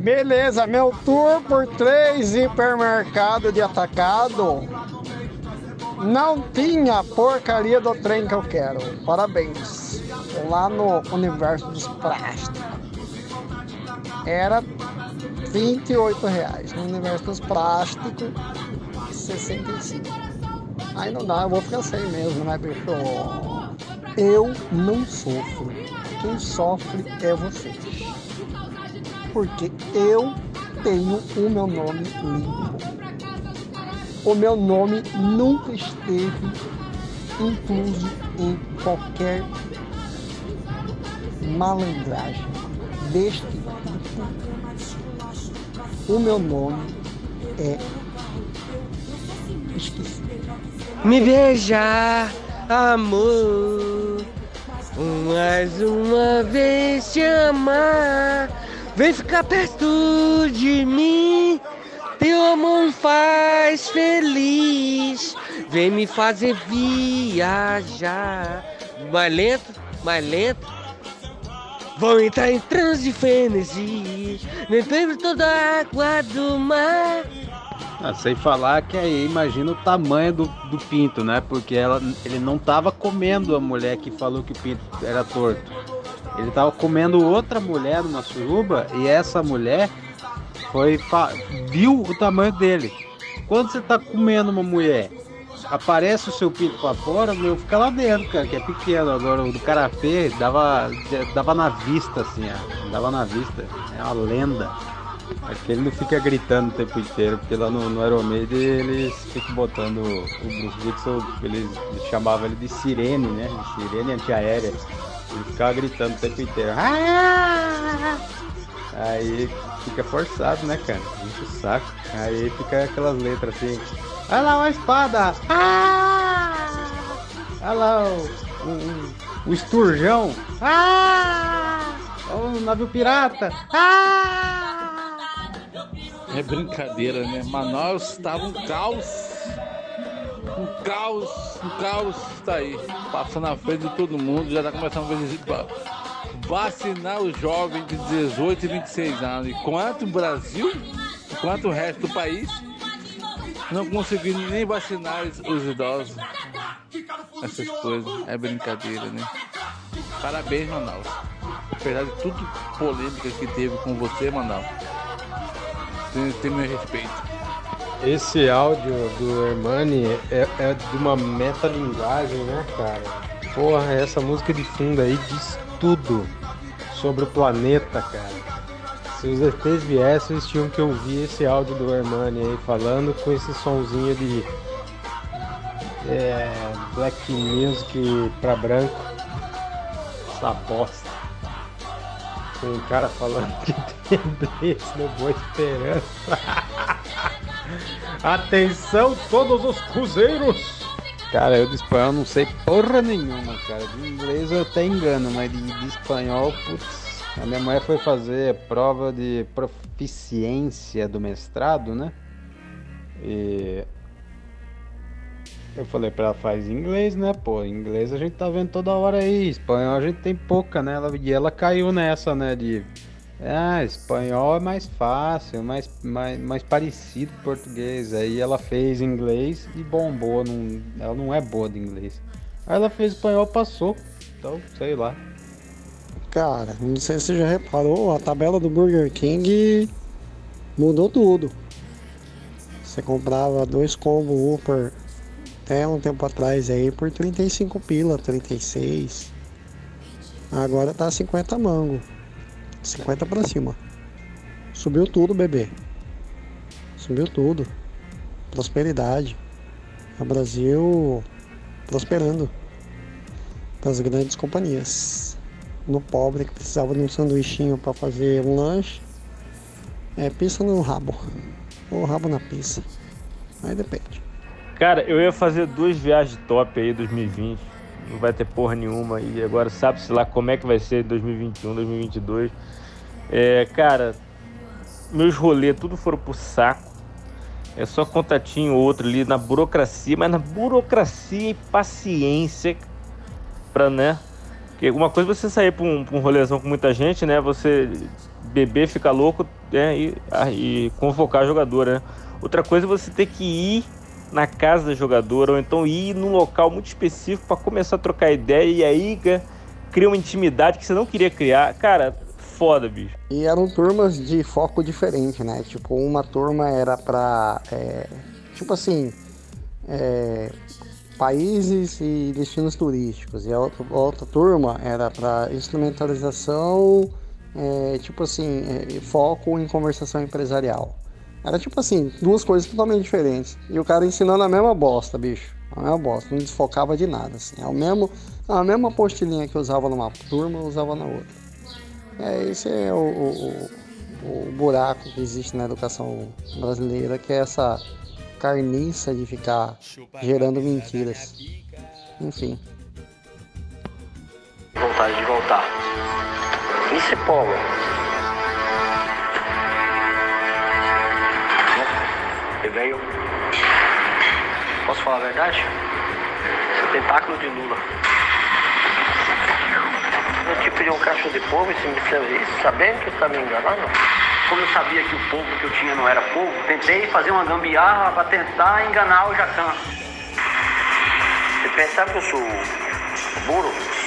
Beleza, meu tour por três hipermercados de atacado não tinha porcaria do trem que eu quero. Parabéns. Lá no universo dos plásticos. Era 28 reais. No universo dos plásticos, 65. Aí não dá, eu vou ficar sem mesmo, né, bicho? Eu não sofro. Quem sofre é você. Porque eu tenho o meu nome limpo. O meu nome nunca esteve incluso em qualquer malandragem deste tipo. O meu nome é esqueci. Me veja, amor, mais uma vez te amar. Vem ficar perto de mim. Teu amor faz feliz. Vem me fazer viajar. Mais lento, mais lento. Vou entrar em transe frenesi. Bebendo toda a água do mar. Ah, sem falar que aí imagina o tamanho do, do pinto, né? Porque ela, ele não tava comendo a mulher que falou que o pinto era torto. Ele tava comendo outra mulher numa suruba e essa mulher foi viu o tamanho dele. Quando você tá comendo uma mulher, aparece o seu pinto pra fora, meu, fica lá dentro, cara, que é pequeno. Agora o do carapê dava, dava na vista, assim, ó, dava na vista. É uma lenda. Acho que ele não fica gritando o tempo inteiro, porque lá no, no Iron Maiden eles ficam botando o Bruce Dixon, eles, chamavam ele de sirene, né? Sirene antiaérea. Ele ficava gritando o tempo inteiro. Ah! Aí fica forçado, né, cara? Muito saco. Aí fica aquelas letras assim. Olha lá uma espada! Ah! Olha lá o, o, o esturjão! Ah! Olha o navio pirata! Ah! É brincadeira, né? Manaus estava um caos. Um caos, um caos está aí. Passando na frente de todo mundo, já está começando a vacinar os jovens de 18 e 26 anos. Enquanto o Brasil, enquanto o resto do país, não conseguindo nem vacinar os idosos. Essas coisas. É brincadeira, né? Parabéns, Manaus. Apesar de tudo polêmica que teve com você, Manaus tem, tem meu respeito. Esse áudio do Hermani é, é de uma metalinguagem, né, cara? Porra, essa música de fundo aí diz tudo sobre o planeta, cara. Se os ETs viessem, eles tinham que ouvir esse áudio do Hermani aí falando com esse sonzinho de é, black music pra branco. Essa bosta. Com um cara falando que Lembrete no Boa Esperança. Atenção, todos os cruzeiros! Cara, eu de espanhol não sei porra nenhuma, cara. De inglês eu até engano, mas de, de espanhol, putz. A minha mulher foi fazer prova de proficiência do mestrado, né? E eu falei pra ela, faz inglês, né? Pô, inglês a gente tá vendo toda hora aí. Espanhol a gente tem pouca, né? E ela caiu nessa, né? De ah, espanhol é mais fácil, mais, mais, mais parecido com português. Aí ela fez inglês e bombou. Não, ela não é boa de inglês. Aí ela fez espanhol passou. Então, sei lá. Cara, não sei se você já reparou, a tabela do Burger King mudou tudo. Você comprava dois combo Upper até um tempo atrás aí por 35 pila, 36. Agora tá 50 mango. 50 para cima. Subiu tudo, bebê. Subiu tudo. Prosperidade. O Brasil prosperando. Das grandes companhias. No pobre que precisava de um sanduichinho para fazer um lanche. É pizza no rabo. Ou rabo na pizza. Aí depende. Cara, eu ia fazer duas viagens top aí 2020. Não vai ter porra nenhuma. E agora sabe-se lá como é que vai ser 2021, 2022. É, cara, meus rolês tudo foram pro saco. É só contatinho outro ali na burocracia, mas na burocracia e paciência pra, né, Porque uma coisa é você sair pra um, pra um rolezão com muita gente, né? Você beber, ficar louco né? e, ah, e convocar a jogadora, né? Outra coisa é você ter que ir na casa da jogadora, ou então ir num local muito específico para começar a trocar ideia e aí cria uma intimidade que você não queria criar. Cara, foda, bicho. E eram turmas de foco diferente, né? Tipo, uma turma era pra. É, tipo assim. É, países e destinos turísticos. E a outra, a outra turma era para instrumentalização, é, tipo assim, é, foco em conversação empresarial. Era tipo assim, duas coisas totalmente diferentes. E o cara ensinando a mesma bosta, bicho. A mesma bosta, não desfocava de nada. Assim. É o mesmo, a mesma postilhinha que usava numa turma, usava na outra. É, esse é o, o, o, buraco que existe na educação brasileira, que é essa carniça de ficar gerando mentiras. Enfim. Vontade de voltar. É polo. Veio. Posso falar a verdade? Seu tentáculo de Lula. Eu te pedi um cacho de povo e você me sabendo que está me enganando? Como eu sabia que o povo que eu tinha não era povo, tentei fazer uma gambiarra para tentar enganar o Jacan. Você percebe que eu sou burro?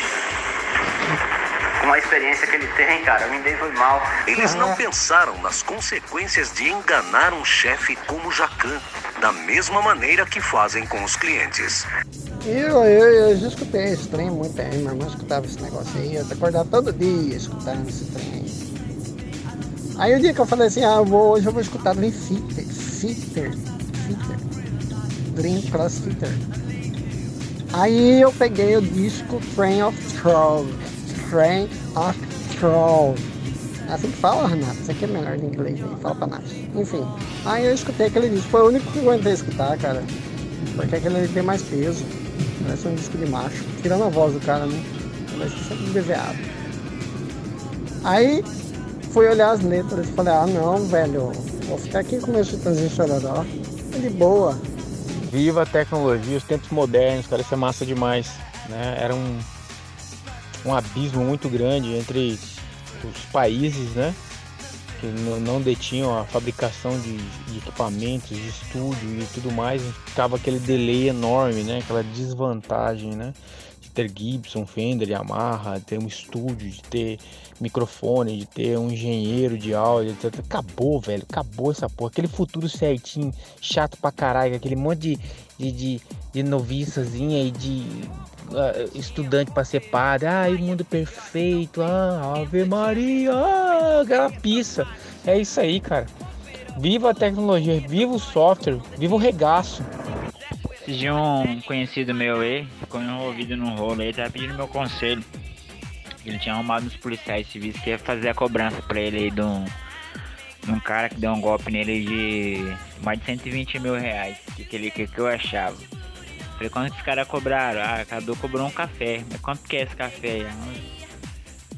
Com a experiência que ele tem, cara, me dei foi mal. Eles não pensaram nas consequências de enganar um chefe como Jacan, da mesma maneira que fazem com os clientes. Eu, eu, eu já escutei esse trem muito tempo, meu irmão escutava esse negócio aí, eu acordava todo dia escutando esse trem aí. Aí o dia que eu falei assim, ah, vou, hoje eu vou escutar Dream Theater, Theater, Theater, Dream Cross Theater. Aí eu peguei o disco Train of Troll, Train of. É assim que fala, Renato? Isso aqui é melhor de inglês, fala pra nada. Enfim, aí eu escutei aquele disco, foi o único que eu aguentei escutar, cara. Porque aquele tem mais peso, parece um disco de macho. Tirando a voz do cara, né? Parece sempre deseado. Aí fui olhar as letras e falei, ah não, velho, vou ficar aqui com meu chitãozinho chororó. De boa. Viva a tecnologia, os tempos modernos, cara, isso é massa demais. Né? Era um, um abismo muito grande entre os países, né? Que não detinham a fabricação de, de equipamentos, de estúdio e tudo mais, ficava aquele delay enorme, né? Aquela desvantagem, né? De ter Gibson, Fender, Yamaha, ter um estúdio, de ter microfone, de ter um engenheiro de áudio, etc. Acabou, velho. Acabou essa porra. Aquele futuro certinho, chato pra caralho, aquele monte de, de, de, de noviçazinha e de estudante pra ser padre. Ai, o mundo perfeito. Ah, Ave Maria. Ah, aquela pista. É isso aí, cara. Viva a tecnologia, viva o software, viva o regaço. De um conhecido meu aí, ficou envolvido num rolo aí, tava pedindo meu conselho. Ele tinha arrumado uns policiais civis que ia fazer a cobrança pra ele aí de um, de um cara que deu um golpe nele de mais de 120 mil reais. Que, que, ele, que, que eu achava. Falei, quanto que os caras cobraram? Ah, cada um cobrou um café. Mas quanto que é esse café aí?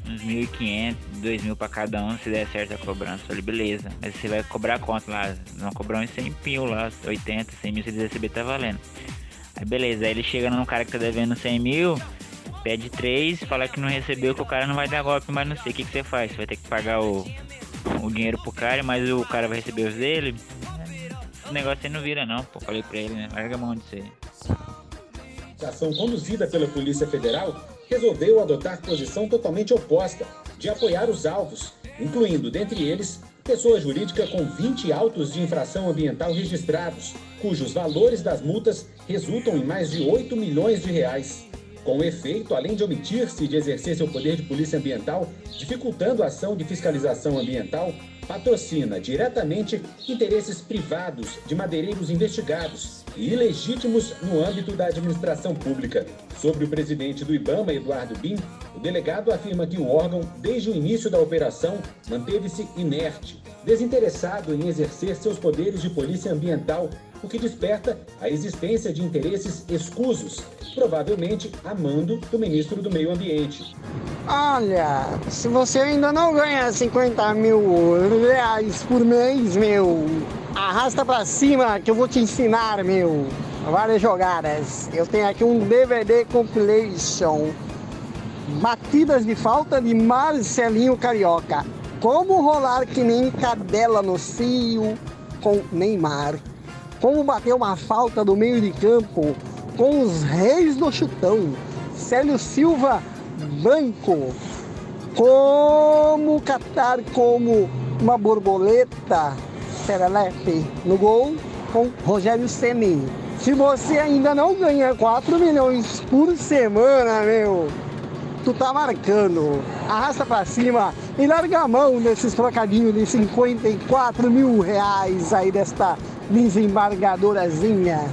Uns, uns 1.500, 2.000 pra cada um, se der certo a cobrança. Falei, beleza. Mas você vai cobrar quanto lá? Não cobrar uns 100 mil lá, 80, 100 mil, se ele receber tá valendo. Aí beleza, aí ele chega num cara que tá devendo 100 mil, pede 3, fala que não recebeu, que o cara não vai dar golpe, mas não sei. O que, que você faz? Você vai ter que pagar o, o dinheiro pro cara, mas o cara vai receber os dele? Esse negócio aí não vira não, pô. Falei pra ele, né? Larga a mão de ser. A ação conduzida pela Polícia Federal resolveu adotar posição totalmente oposta, de apoiar os alvos, incluindo, dentre eles, pessoa jurídica com 20 autos de infração ambiental registrados, cujos valores das multas resultam em mais de 8 milhões de reais. Com efeito, além de omitir-se de exercer seu poder de polícia ambiental, dificultando a ação de fiscalização ambiental, patrocina diretamente interesses privados de madeireiros investigados e ilegítimos no âmbito da administração pública. Sobre o presidente do IBAMA, Eduardo Bin, o delegado afirma que o órgão, desde o início da operação, manteve-se inerte, desinteressado em exercer seus poderes de polícia ambiental o que desperta a existência de interesses escusos, provavelmente a mando do ministro do Meio Ambiente. Olha, se você ainda não ganha 50 mil reais por mês, meu, arrasta pra cima que eu vou te ensinar, meu, várias jogadas. Eu tenho aqui um DVD compilation Batidas de falta de Marcelinho Carioca. Como rolar que nem cadela no cio com Neymar. Como bater uma falta do meio de campo com os reis do chutão. Célio Silva Branco. Como catar como uma borboleta serelepe no gol com Rogério Ceni. Se você ainda não ganha 4 milhões por semana, meu, tu tá marcando. Arrasta pra cima e larga a mão desses trocadinhos de 54 mil reais aí desta desembargadorazinha.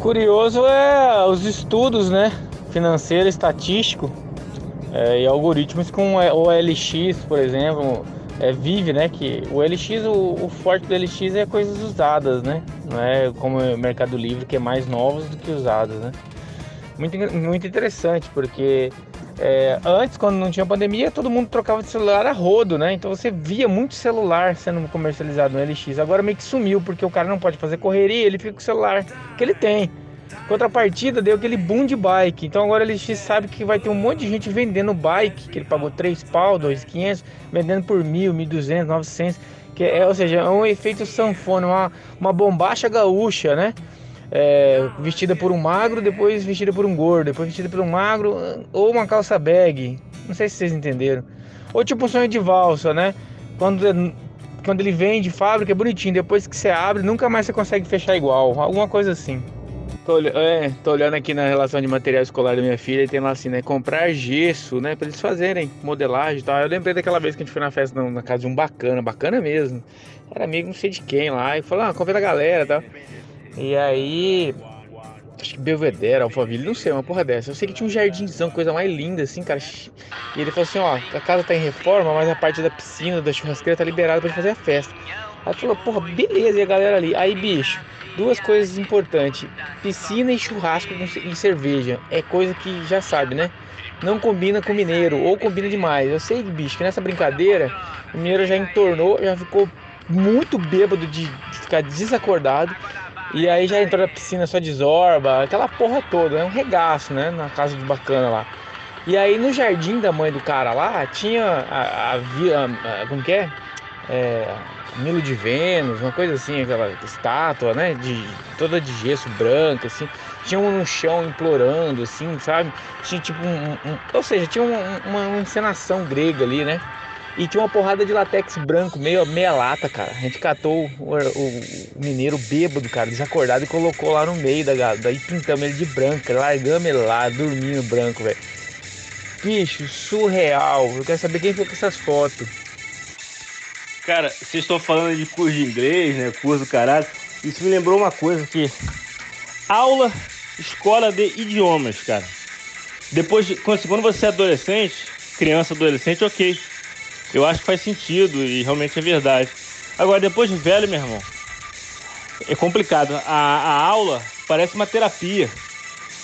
Curioso é os estudos, né? Financeiro, estatístico é, e algoritmos com o LX, por exemplo, é, vive, né? Que o LX, o, o, forte do LX é coisas usadas, né? Não é como o Mercado Livre que é mais novos do que usadas, né? Muito, muito interessante, porque é, antes, quando não tinha pandemia, todo mundo trocava de celular a rodo, né? Então você via muito celular sendo comercializado no LX. Agora meio que sumiu, porque o cara não pode fazer correria, ele fica com o celular que ele tem. Contrapartida deu aquele boom de bike. Então agora ele sabe que vai ter um monte de gente vendendo bike, que ele pagou 3 pau, 2,500, vendendo por 1.000, 1.200, 900. Que é, ou seja, é um efeito sanfona, uma, uma bombacha gaúcha, né? É, vestida por um magro, depois vestida por um gordo, depois vestida por um magro, ou uma calça bag. Não sei se vocês entenderam. Ou tipo um sonho de valsa, né? Quando, quando ele vem de fábrica é bonitinho, depois que você abre, nunca mais você consegue fechar igual. Alguma coisa assim. Tô, é, tô olhando aqui na relação de material escolar da minha filha e tem lá assim, né? Comprar gesso, né? Pra eles fazerem modelagem e tal. Eu lembrei daquela vez que a gente foi na festa na, na casa de um bacana, bacana mesmo. Era amigo não sei de quem lá. E falou, ah, comprei da galera e tal. E aí. Acho que Belvedere, Alphaville, não sei, uma porra dessa. Eu sei que tinha um jardinzão, coisa mais linda, assim, cara. E ele falou assim: ó, a casa tá em reforma, mas a parte da piscina, da churrasqueira tá liberada pra fazer a festa. Aí falou: porra, beleza, e a galera ali. Aí, bicho duas coisas importantes: piscina e churrasco e cerveja. É coisa que já sabe, né? Não combina com mineiro ou combina demais. Eu sei, bicho, que nessa brincadeira o mineiro já entornou, já ficou muito bêbado de ficar desacordado. E aí já entrou na piscina só de zorba, aquela porra toda, é um regaço, né? Na casa de bacana lá. E aí no jardim da mãe do cara lá tinha a, a, a, a como que é? é Milo de Vênus, uma coisa assim, aquela estátua, né? De, toda de gesso branco, assim. Tinha um no chão implorando, assim, sabe? Tinha tipo um. um ou seja, tinha uma, uma, encenação grega ali, né? E tinha uma porrada de latex branco, meio, meia lata, cara. A gente catou o, o, o mineiro bêbado, cara, desacordado, e colocou lá no meio da Daí pintamos ele de branco, largamos ele lá, dormindo branco, velho. Bicho, surreal. Eu quero saber quem fez essas fotos. Cara, vocês estão falando de curso de inglês, né? Curso do caralho. Isso me lembrou uma coisa que aula, escola de idiomas, cara. Depois, de, quando você é adolescente, criança, adolescente, ok. Eu acho que faz sentido e realmente é verdade. Agora, depois de velho, meu irmão, é complicado. A, a aula parece uma terapia.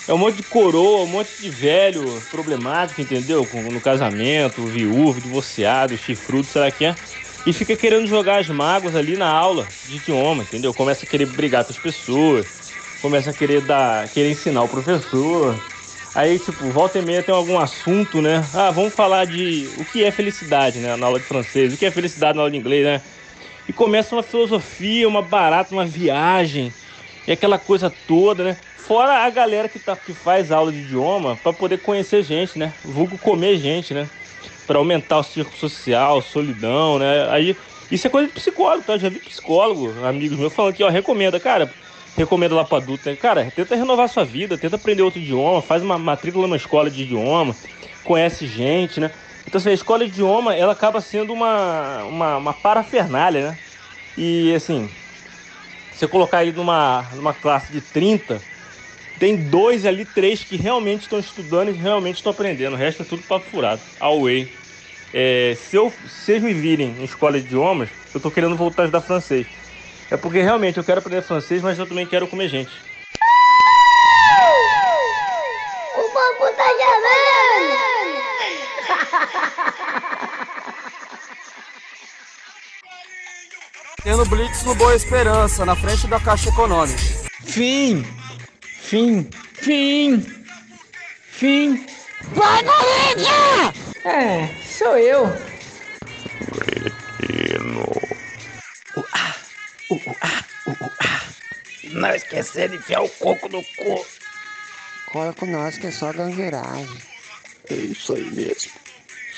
É um monte de coroa, um monte de velho problemático, entendeu? No casamento, viúvo, divorciado, chifrudo, será que é? e fica querendo jogar as mágoas ali na aula de idioma, entendeu? Começa a querer brigar com as pessoas, começa a querer dar, querer ensinar o professor. Aí, tipo, volta e meia tem algum assunto, né? Ah, vamos falar de o que é felicidade, né? Na aula de francês, o que é felicidade na aula de inglês, né? E começa uma filosofia, uma barata, uma viagem, e aquela coisa toda, né? Fora a galera que, tá, que faz aula de idioma para poder conhecer gente, né? Vulgo comer gente, né? para aumentar o círculo social, solidão, né? Aí isso é coisa de psicólogo, tá? Eu já vi psicólogo, amigos meus falando que, ó, recomenda, cara, recomenda lá para adulto, né? cara, tenta renovar sua vida, tenta aprender outro idioma, faz uma matrícula numa escola de idioma, conhece gente, né? Então, assim, a escola de idioma, ela acaba sendo uma, uma, uma parafernália, né? E, assim, você colocar aí numa, numa classe de 30, tem dois ali, três que realmente estão estudando e realmente estão aprendendo. O resto é tudo papo furado. Away. É, se, eu, se vocês me virem em escola de idiomas, eu estou querendo voltar a estudar francês. É porque realmente eu quero aprender francês, mas eu também quero comer gente. O bambu tá Tendo Blitz no Boa Esperança, na frente da Caixa Econômica. Fim! Fim, fim, fim. Vai, Corinthians! É, sou eu. Não esquecer de enfiar o coco no cu. Cola com nós que é só gangueiragem. É isso aí mesmo.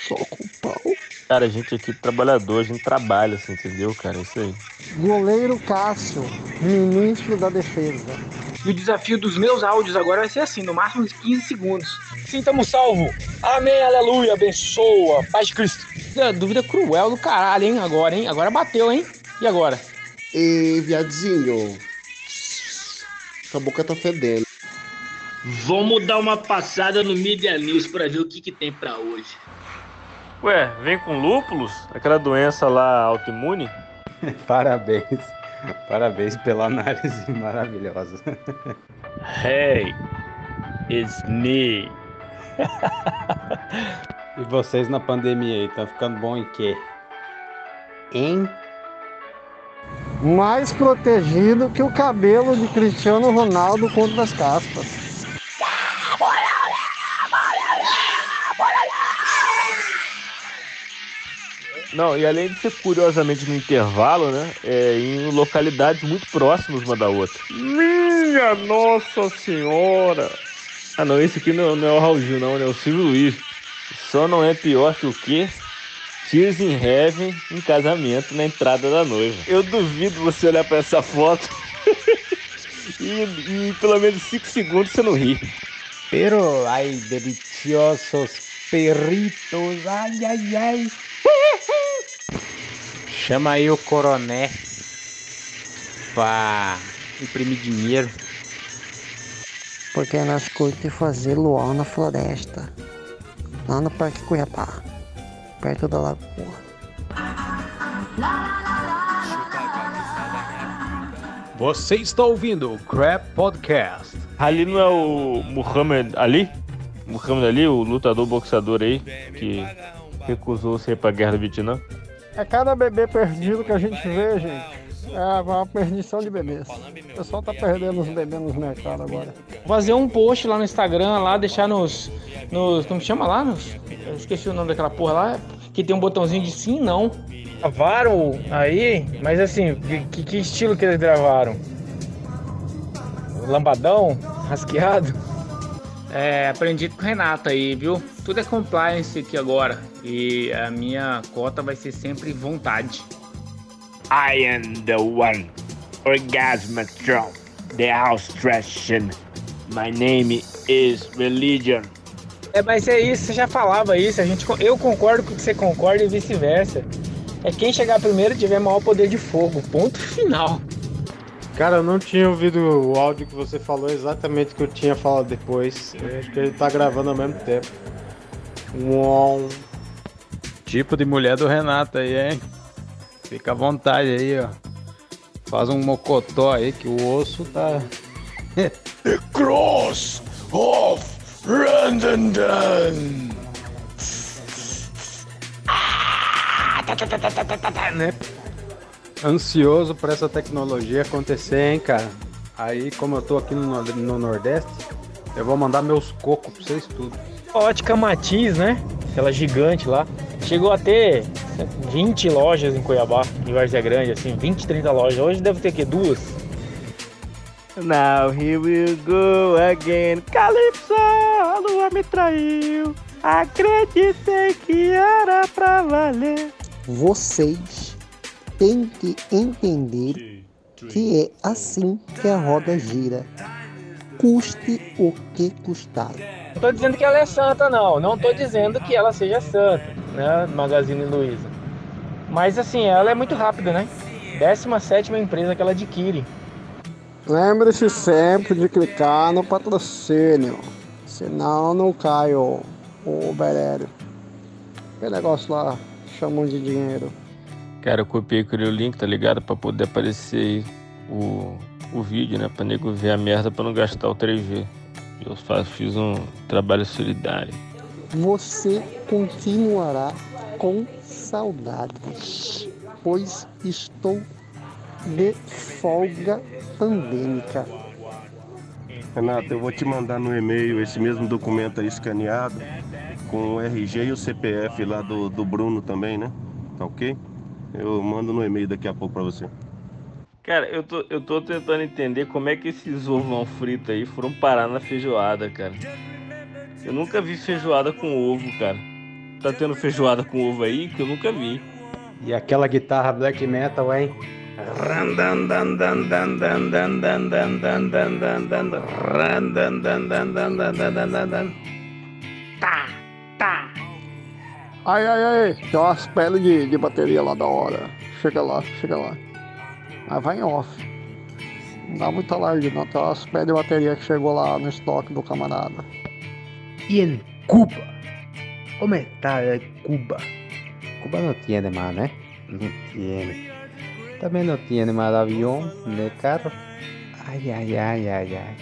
Só com pau. Cara, a gente aqui trabalhador, a gente trabalha, assim, entendeu, cara? É isso aí. Goleiro Cássio, ministro da Defesa. E o desafio dos meus áudios agora vai ser assim, no máximo uns 15 segundos. Sintamos salvo. Amém, aleluia, abençoa, paz de Cristo. É, dúvida cruel do caralho, hein? Agora, hein? Agora bateu, hein? E agora? Ei, viadinho. Sua boca tá fedendo. Vamos dar uma passada no Media News pra ver o que, que tem pra hoje. Ué, vem com lúpulos? Aquela doença lá autoimune? Parabéns. Parabéns pela análise maravilhosa. Hey, it's me. E vocês na pandemia aí, estão ficando bom em quê? Hein? Mais protegido que o cabelo de Cristiano Ronaldo contra as caspas. Não, e além de ser curiosamente no intervalo, né? É, em localidades muito próximas uma da outra. Minha Nossa Senhora! Ah não, esse aqui não, não é o Raul Gil, não, né? É o Silvio Luiz. Só não é pior que o quê? Tears in Heaven em casamento na entrada da noiva. Eu duvido você olhar pra essa foto e, e pelo menos 5 segundos você não ri. Pero hay deliciosos perritos, ai, ai, ai. Chama aí o coroné pra imprimir dinheiro. Porque nós curte fazer luau na floresta. Lá no Parque Cuiabá. Perto da lagoa. Você está ouvindo o Crap Podcast. Ali não é o Muhammad Ali? Muhammad Ali, o lutador boxeador aí, que recusou ser pra guerra do Vietnã? É cada bebê perdido que a gente vê, gente. É uma perdição de bebês. O pessoal tá perdendo os bebês nos mercados agora. Fazer um post lá no Instagram, lá, deixar nos. nos como chama lá? Nos, eu esqueci o nome daquela porra lá. Que tem um botãozinho de sim não. Gravaram aí, mas assim, que, que estilo que eles gravaram? Lambadão? Rasqueado? É, aprendi com o Renato aí, viu? Tudo é compliance aqui agora. E a minha cota vai ser sempre vontade. I am the one. Orgasmatron. The house trashin. My name is religion. É, mas é isso, você já falava isso, a gente, eu concordo com o que você concorda e vice-versa. É quem chegar primeiro tiver maior poder de fogo. Ponto final. Cara, eu não tinha ouvido o áudio que você falou exatamente o que eu tinha falado depois. Eu acho que ele tá gravando ao mesmo tempo. Uom. Tipo de mulher do Renato aí, hein? Fica à vontade aí, ó. Faz um mocotó aí que o osso tá. Cross of Randandan. né? Ansioso pra essa tecnologia acontecer, hein, cara? Aí, como eu tô aqui no, no Nordeste, eu vou mandar meus cocos pra vocês tudo. Ótica Matiz, né? Aquela gigante lá. Chegou a ter 20 lojas em Cuiabá, em Várzea Grande, assim, 20, 30 lojas. Hoje deve ter que duas. Now here we go again. Calypso, a lua me traiu. Acreditei que era pra valer. Vocês têm que entender que é assim que a roda gira. Custe o que custar. Não tô dizendo que ela é santa, não. Não tô dizendo que ela seja santa, né? Magazine Luiza. Mas assim, ela é muito rápida, né? 17 empresa que ela adquire. Lembre-se sempre de clicar no patrocínio, senão não cai o, o berério. Que negócio lá, chamam de dinheiro. Cara, eu copiei aquele link, tá ligado? Pra poder aparecer o, o vídeo, né? Pra nego ver a merda pra não gastar o 3G. Eu fiz um trabalho solidário. Você continuará com saudades, pois estou de folga pandêmica. Renato, eu vou te mandar no e-mail esse mesmo documento aí escaneado com o RG e o CPF lá do, do Bruno também, né? Tá ok? Eu mando no e-mail daqui a pouco pra você. Cara, eu tô, eu tô tentando entender como é que esses ovão frito aí foram parar na feijoada, cara. Eu nunca vi feijoada com ovo, cara. Tá tendo feijoada com ovo aí que eu nunca vi. E aquela guitarra black metal, hein? Tá, tá. Ai, ai, ai, tem umas peles de, de bateria lá da hora. Chega lá, chega lá. Mas vai em off. Não dá muito alarde não, tem umas peles de bateria que chegou lá no estoque do camarada. E em Cuba? Como está Cuba? Cuba no tiene más, ¿eh? No tiene. También no tiene más avión, ni carro. Ay, ay, ay, ay, ay.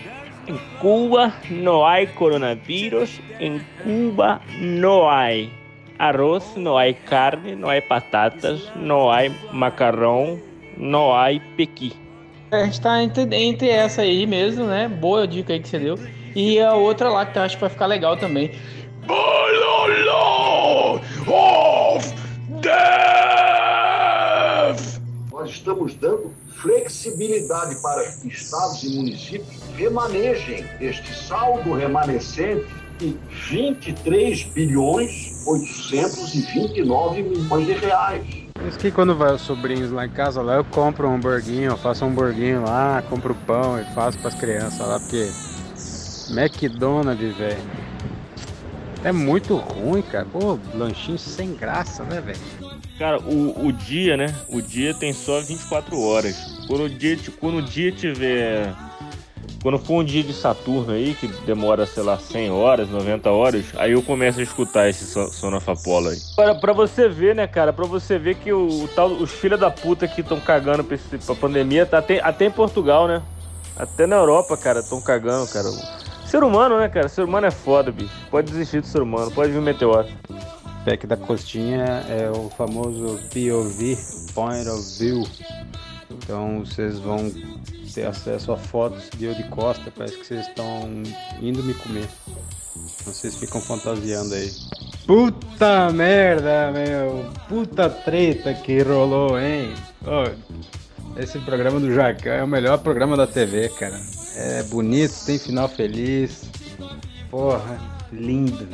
En Cuba no hay coronavirus, en Cuba no hay arroz, no hay carne, no hay patatas, no hay macarrão, no hay pequi. A gente tá entre, entre essa aí mesmo, né? Boa dica aí que você deu. E a outra lá que eu acho que vai ficar legal também. of Nós estamos dando flexibilidade para que estados e municípios remanejem este saldo remanescente de 23 bilhões 829 milhões de reais. Por isso que quando vai os sobrinhos lá em casa, lá eu compro um hamburguinho, eu faço um hamburguinho lá, compro pão e faço para as crianças lá, porque McDonald's, velho, é muito ruim, cara. Pô, lanchinho sem graça, né, velho? Cara, o, o dia, né? O dia tem só 24 horas. Quando o dia, quando o dia tiver. Quando for um dia de Saturno aí, que demora, sei lá, 100 horas, 90 horas, aí eu começo a escutar esse so- Sonafapolo aí. Pra, pra você ver, né, cara? Pra você ver que o tal, os filha da puta que estão cagando pra, esse, pra pandemia, tá até, até em Portugal, né? Até na Europa, cara, estão cagando, cara. Ser humano, né, cara? Ser humano é foda, bicho. Pode desistir do ser humano, pode vir um meteoro. Pack da costinha é o famoso POV, Point of View. Então vocês vão ter acesso a fotos de eu de costa, parece que vocês estão indo me comer. Então vocês ficam fantasiando aí. Puta merda, meu! Puta treta que rolou, hein? Ô, esse programa do Jacan é o melhor programa da TV, cara. É bonito, tem final feliz. Porra, lindo.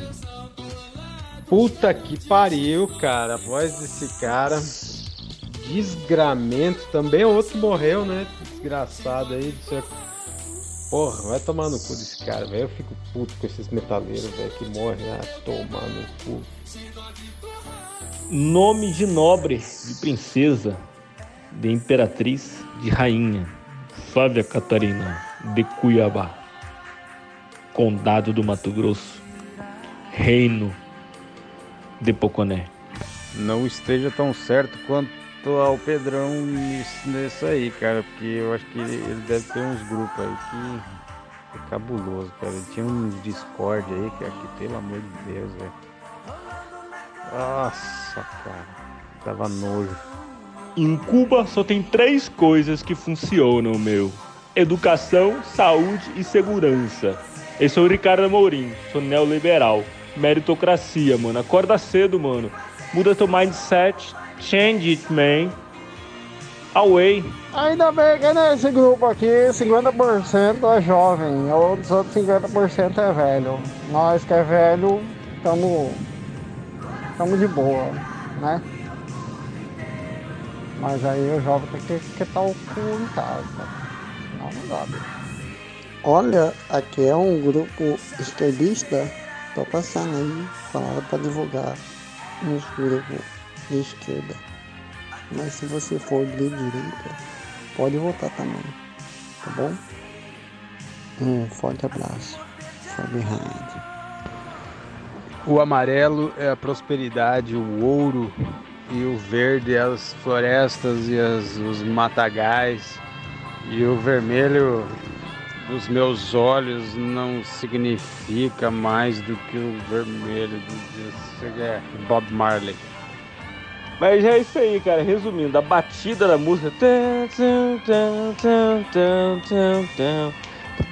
Puta que pariu, cara. A voz desse cara. Desgramento. Também outro morreu, né? Desgraçado aí. Isso Porra, vai tomar no cu desse cara, velho. Eu fico puto com esses metaleiros, velho, que morrem. Ah, tomar no cu. Nome de nobre, de princesa, de imperatriz, de rainha. Flávia Catarina de Cuiabá. Condado do Mato Grosso. Reino de Poconé. Não esteja tão certo quanto ao Pedrão nisso, nisso aí, cara. Porque eu acho que ele, deve ter uns grupos aí que é cabuloso, cara. Ele tinha uns Discord aí, cara, que pelo amor de Deus, velho. Nossa, cara. Dava nojo. Em Cuba só tem três coisas que funcionam, meu: educação, saúde e segurança. Eu sou o Ricardo Amorim, sou neoliberal. Meritocracia, mano. Acorda cedo, mano. Muda teu mindset. Change it, man. Away. Ainda bem que nesse grupo aqui 50% é jovem, os outros 50% é velho. Nós que é velho, estamos estamos de boa, né? Mas aí o jovem tem que esquentar o cu em casa. Não, não dá. Olha, aqui é um grupo esquerdista. Tô passando aí, falaram para divulgar uns grupos de esquerda. Mas se você for de direita, pode votar também, tá bom? Um forte abraço. From behind. O amarelo é a prosperidade, o ouro e o verde é as florestas e as, os matagais. E o vermelho dos meus olhos não significa mais do que o vermelho do de- é Bob Marley. Mas é isso aí, cara. Resumindo, a batida da música.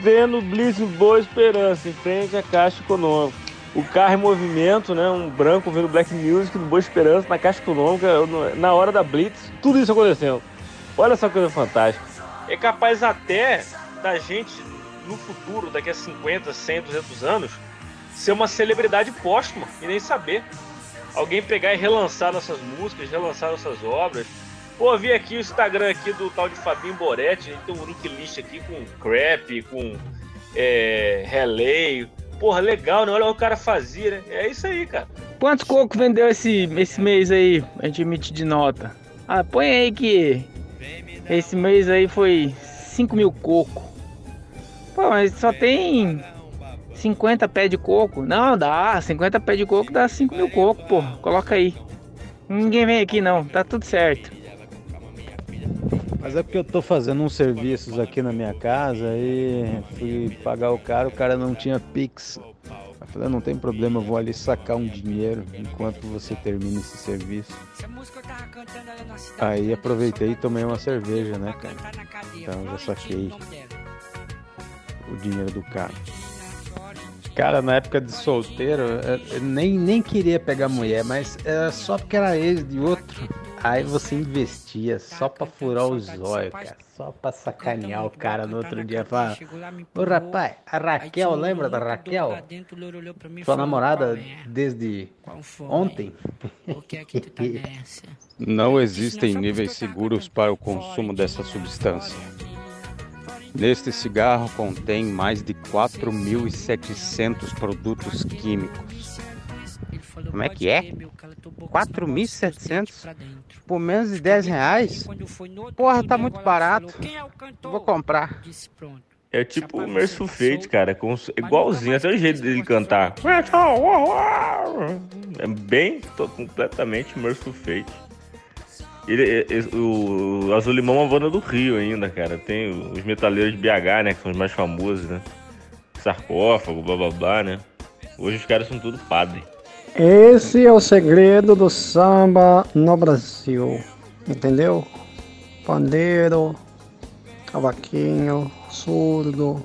Vendo Blitz Boa Esperança em frente à Caixa Econômica. o carro em movimento, né? Um branco vendo Black Music no Boa Esperança, na Caixa Econômica, na hora da Blitz, tudo isso acontecendo. Olha essa coisa fantástica. É capaz até da gente, no futuro, daqui a 50, 100, 200 anos, ser uma celebridade póstuma e nem saber. Alguém pegar e relançar nossas músicas, relançar nossas obras. Pô, vi aqui o Instagram aqui do tal de Fabinho Boretti, tem um link list aqui com Crap, com é, Relay. Porra, legal, né? Olha o cara fazia, né? É isso aí, cara. Quantos cocos vendeu esse, esse mês aí? A gente emite de nota. Ah, põe aí que esse mês aí foi 5 mil coco. Pô, mas só tem 50 pés de coco. Não, dá. 50 pés de coco dá 5 mil coco, pô. Coloca aí. Ninguém vem aqui não, tá tudo certo. Mas é porque eu tô fazendo uns serviços aqui na minha casa e fui pagar o cara, o cara não tinha Pix. Falei, não tem problema, vou ali sacar um dinheiro enquanto você termina esse serviço. Aí aproveitei e tomei uma cerveja, né, cara? Então já saquei o dinheiro do cara. Cara, na época de solteiro, nem, nem queria pegar mulher, mas era só porque era ex de outro. Aí você investia só pra furar os olhos, cara. Só pra sacanear o cara no outro dia. Falar, ô rapaz, a Raquel, lembra da Raquel? Sua namorada desde ontem? Não existem níveis seguros para o consumo dessa substância. Neste cigarro contém mais de 4.700 produtos químicos. Como é que é? 4.700 por menos de 10 reais? Porra, tá muito barato. Vou comprar. É tipo o Merciful Fate, cara, com, igualzinho, até o jeito dele cantar. É bem, tô completamente Merciful Fate. Ele, o Azul Limão é uma banda do Rio ainda, cara. Tem os metaleiros de BH, né? Que são os mais famosos, né? Sarcófago, blá blá blá, né? Hoje os caras são tudo padre. Esse é o segredo do samba no Brasil. Entendeu? Pandeiro, cavaquinho, surdo,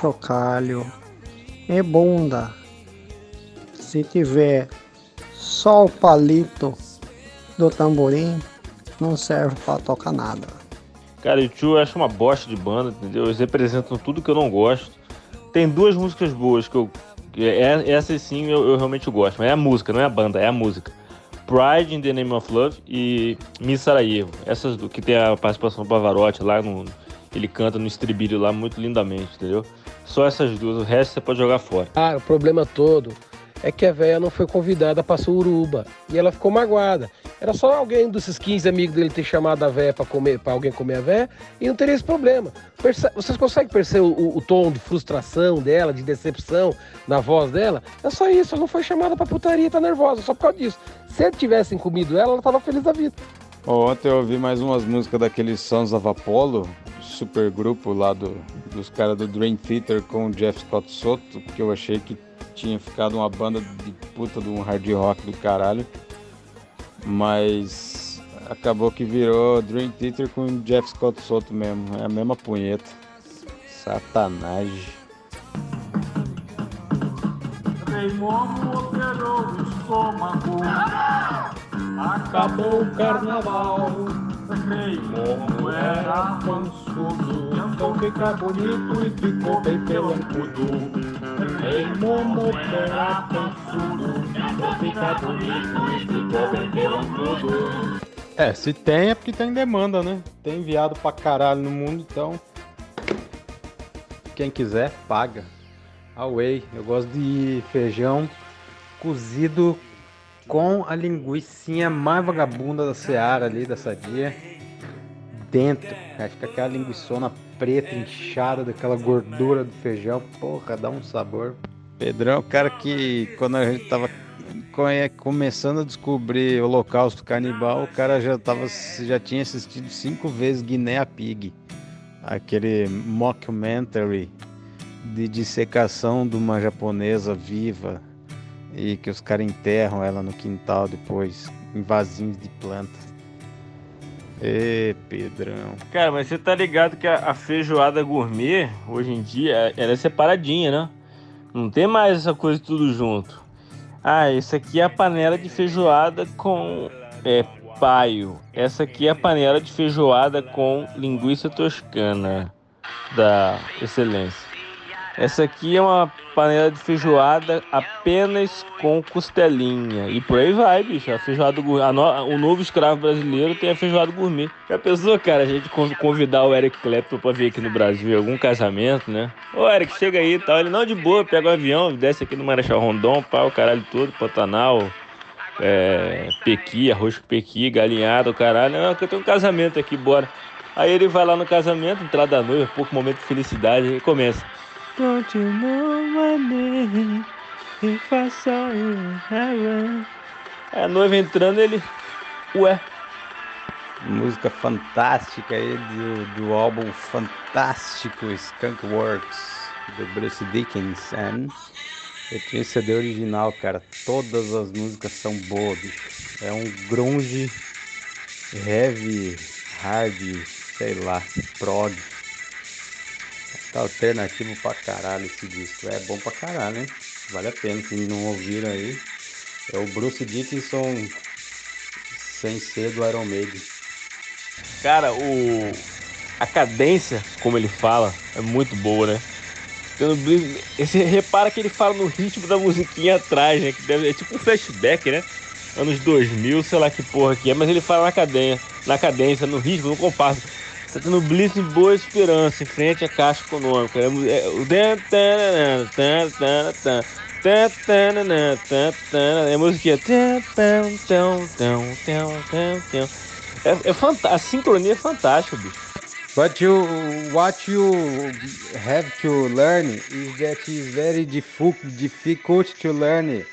chocalho e bunda. Se tiver só o palito do tamborim, não serve para tocar nada. Cara, o Tio acho uma bosta de banda, entendeu? Eles representam tudo que eu não gosto. Tem duas músicas boas que eu. É, essas sim eu, eu, realmente gosto, mas é a música, não é a banda, é a música. Pride in the Name of Love e Miss Sarajevo. Essas do que tem a participação do Pavarotti lá no. Ele canta no estribilho lá muito lindamente, entendeu? Só essas duas, o resto você pode jogar fora. Ah, o problema todo é que a véia não foi convidada para Suruba e ela ficou magoada. Era só alguém desses 15 amigos dele ter chamado a véia para comer, para alguém comer a véia, e não teria esse problema. Perce... Vocês conseguem perceber o, o, tom de frustração dela, de decepção na voz dela? É só isso, ela não foi chamada pra putaria, tá nervosa, só por causa disso. Se eles tivessem comido ela, ela tava feliz da vida. Ontem eu ouvi mais umas músicas daqueles Sons of Apollo, super grupo lá do, dos caras do Dream Theater com o Jeff Scott Soto, que eu achei que tinha ficado uma banda de puta de um hard rock do caralho. Mas acabou que virou Dream Theater com Jeff Scott Soto mesmo. É a mesma punheta. Satanagem. Raimundo operou o estômago. Acabou o carnaval. Raimundo era pançudo. Então fica bonito e ficou bem pelancudo. Raimundo era pançudo. Então fica bonito e ficou bem pelancudo. É, se tem é porque tem demanda, né? Tem enviado pra caralho no mundo, então. Quem quiser, paga. Away. Eu gosto de feijão cozido com a linguiça mais vagabunda da Seara ali, da Sadia. Dentro. Acho que aquela linguiçona preta, inchada, daquela gordura do feijão. Porra, dá um sabor. Pedrão é o cara que quando a gente tava começando a descobrir o Holocausto Canibal, o cara já, tava, já tinha assistido cinco vezes Guinea Pig. Aquele mockumentary de dissecação de uma japonesa viva e que os caras enterram ela no quintal depois em vasinhos de planta. Ê, Pedrão. Cara, mas você tá ligado que a, a feijoada gourmet, hoje em dia, ela é separadinha, né? Não tem mais essa coisa tudo junto. Ah, isso aqui é a panela de feijoada com é, paio. Essa aqui é a panela de feijoada com linguiça toscana da excelência. Essa aqui é uma panela de feijoada apenas com costelinha. E por aí vai, bicho. A feijoada gourmet. No... O novo escravo brasileiro tem a feijoada gourmet. Já pensou, cara, a gente convidar o Eric Clapton pra vir aqui no Brasil algum casamento, né? Ô, Eric, chega aí e tal. Ele não de boa, pega o um avião, desce aqui no Marechal Rondon, pá, o caralho todo, Pantanal, é, pequi, arroz com pequi, galinhado, o caralho. Não, eu tenho um casamento aqui, bora. Aí ele vai lá no casamento, entrada da noiva, pouco momento de felicidade, e começa. Don't you know my name? If I saw you in heaven. A noiva entrando, ele. Ué. Música fantástica aí do, do álbum fantástico Skunk Works, do Bruce Dickinson. Eu tinha CD original, cara. Todas as músicas são boas, bicho. É um grunge, heavy, hard, sei lá, prog. Tá alternativo pra caralho esse disco. É bom pra caralho, hein? Vale a pena. Quem não ouviram aí. É o Bruce Dickinson sem ser do Iron Maiden. Cara, o. A cadência, como ele fala, é muito boa, né? Você repara que ele fala no ritmo da musiquinha atrás, né? Que deve, é tipo um flashback, né? Anos 2000, sei lá que porra que é, mas ele fala na cadência, na cadência, no ritmo, no compasso. Está tendo blitz em boa esperança, em frente à Caixa Econômica. É, é a musiquinha. É, é. A sincronia é fantástica, bicho. But you, what you have to learn is that it's very difficult to learn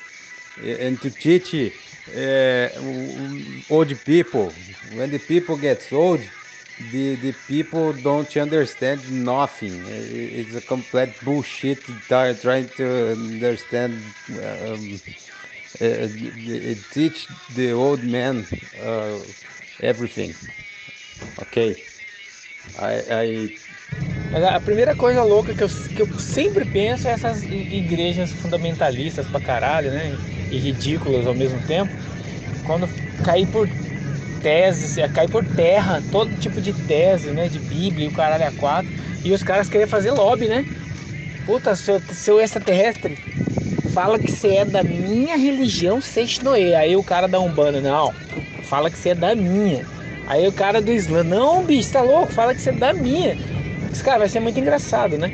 and to teach uh, old people. When the people get old, the the people don't understand nothing. It's a complete bullshit. Trying to understand, um, uh, teach the old man uh, everything. Ok. I, I... A primeira coisa louca que eu, que eu sempre penso é essas igrejas fundamentalistas pra caralho, né? E ridículas ao mesmo tempo. Quando cair por teses, cai por terra, todo tipo de tese, né? De Bíblia e o caralho a quatro. E os caras queriam fazer lobby, né? Puta, seu, seu extraterrestre, fala que você é da minha religião Seixnoe. Aí o cara dá um bando, não, fala que você é da minha. Aí o cara do Islã, não, bicho, tá louco, fala que você é da minha. Esse cara vai ser muito engraçado, né?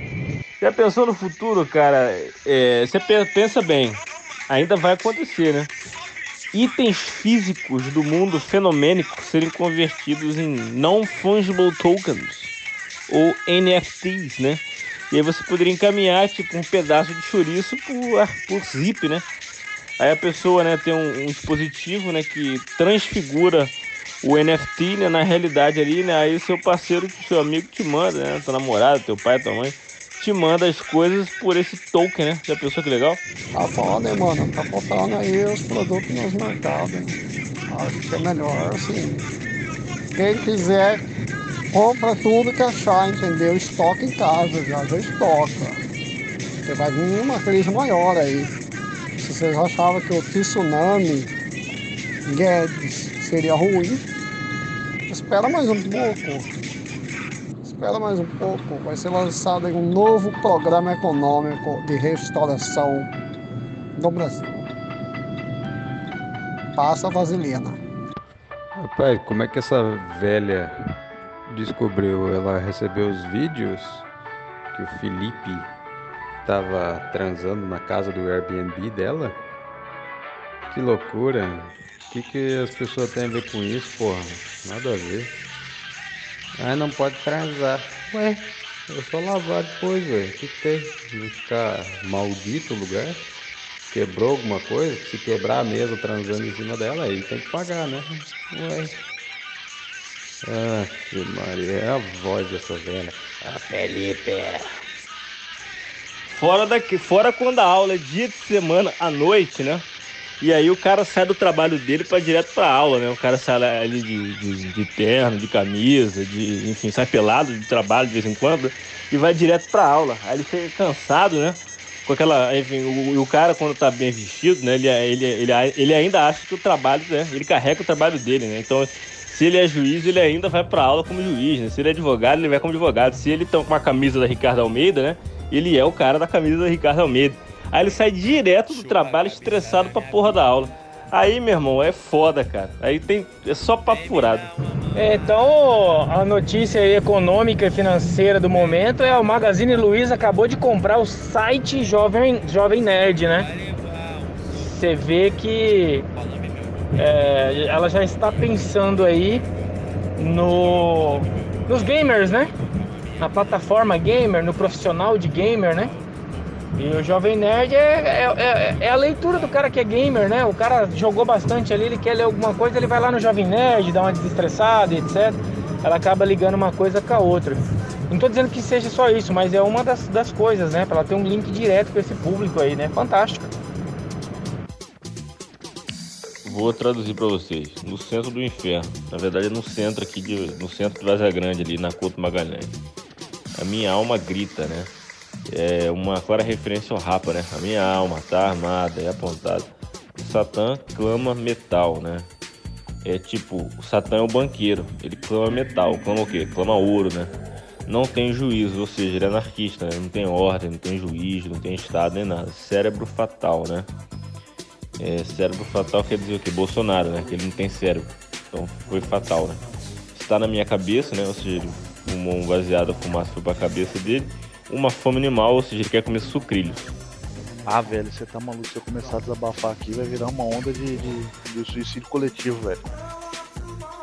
Já pensou no futuro, cara? É, você pensa bem, ainda vai acontecer, né? Itens físicos do mundo fenomênico serem convertidos em non-fungible tokens ou NFTs, né? E aí você poderia encaminhar tipo um pedaço de chouriço por, por zip, né? Aí a pessoa, né, tem um, um dispositivo, né, que transfigura o NFT, né, na realidade ali, né? Aí o seu parceiro, seu amigo te manda, né? Teu namorado, teu pai, tua mãe te manda as coisas por esse token, né? Já pensou que legal? Tá foda, hein, mano? Tá faltando aí os produtos nos mercados. Acho que é melhor, assim. Quem quiser, compra tudo que achar, entendeu? Estoca em casa, já, já estoca. Porque vai vir uma crise maior aí. Se vocês achavam que o tsunami Guedes seria ruim, espera mais um pouco espera mais um pouco, vai ser lançado um novo programa econômico de restauração no Brasil. Passa a vaselina. Rapaz, como é que essa velha descobriu? Ela recebeu os vídeos que o Felipe estava transando na casa do Airbnb dela? Que loucura! O que, que as pessoas têm a ver com isso, porra? Nada a ver. Ah, não pode transar. Ué, eu só lavar depois, velho. O que, que tem? Não ficar maldito o lugar? Quebrou alguma coisa? Se quebrar a mesa transando em cima dela, aí tem que pagar, né? Ué. Ah, que Maria, é a voz dessa velha. Ah, Felipe. Fora daqui, fora quando a aula é dia de semana à noite, né? E aí o cara sai do trabalho dele para direto para aula, né? O cara sai ali de, de, de, terno, de camisa, de, enfim, sai pelado de trabalho de vez em quando e vai direto para aula. Aí ele fica cansado, né? com aquela. Enfim, o, o cara, quando tá bem vestido, né? Ele, ele, ele, ele ainda acha que o trabalho, né? Ele carrega o trabalho dele, né? Então, se ele é juiz, ele ainda vai pra aula como juiz, né? Se ele é advogado, ele vai como advogado. Se ele tá com uma camisa da Ricardo Almeida, né? Ele é o cara da camisa da Ricardo Almeida. Aí ele sai direto do trabalho estressado pra porra da aula. Aí, meu irmão, é foda, cara. Aí tem. É só papo furado. É, Então, a notícia econômica e financeira do momento é o Magazine Luiza acabou de comprar o site Jovem, Jovem Nerd, né? Você vê que é, ela já está pensando aí no, nos gamers, né? Na plataforma gamer, no profissional de gamer, né? E o Jovem Nerd é, é, é, é a leitura do cara que é gamer, né? O cara jogou bastante ali, ele quer ler alguma coisa, ele vai lá no Jovem Nerd, dá uma desestressada, etc. Ela acaba ligando uma coisa com a outra. Não tô dizendo que seja só isso, mas é uma das, das coisas, né? Pra ela ter um link direto com esse público aí, né? Fantástico. Vou traduzir pra vocês. No centro do inferno. Na verdade é no centro aqui, de, no centro de Vaza Grande, ali na Couto Magalhães. A minha alma grita, né? É uma clara referência ao Rapa, né? A minha alma tá armada e apontada. O Satã clama metal, né? É tipo, o Satã é o banqueiro, ele clama metal, clama o quê? Clama ouro, né? Não tem juízo, ou seja, ele é anarquista, né? Não tem ordem, não tem juiz, não tem estado nem nada. Cérebro fatal, né? É, cérebro fatal quer dizer o quê? Bolsonaro, né? Que ele não tem cérebro. Então foi fatal, né? Está na minha cabeça, né? Ou seja, ele fumou um baseado, a fumaça foi pra cabeça dele uma fome animal, ou seja, ele quer comer sucrilhos. Ah, velho, você tá maluco. Se eu começar a desabafar aqui, vai virar uma onda de, de, de suicídio coletivo, velho.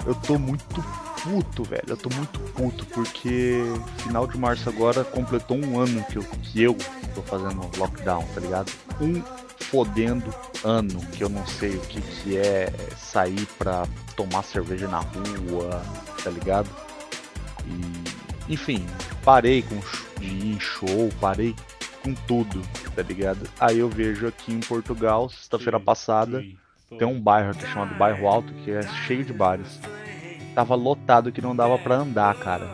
Eu tô muito puto, velho. Eu tô muito puto, porque final de março agora completou um ano que eu, que eu tô fazendo lockdown, tá ligado? Um fodendo ano que eu não sei o que, que é sair pra tomar cerveja na rua, tá ligado? E, enfim, parei com de em show, parei com tudo, tá ligado? Aí eu vejo aqui em Portugal, sexta-feira passada, tem um bairro aqui chamado Bairro Alto, que é cheio de bares. Tava lotado que não dava para andar, cara.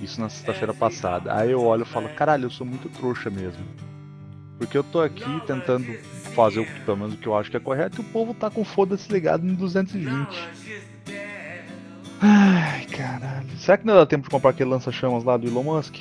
Isso na sexta-feira passada. Aí eu olho e falo, caralho, eu sou muito trouxa mesmo. Porque eu tô aqui tentando fazer o, pelo menos o que eu acho que é correto e o povo tá com foda-se ligado no 220. Ai, caralho. Será que não dá tempo de comprar aquele lança-chamas lá do Elon Musk?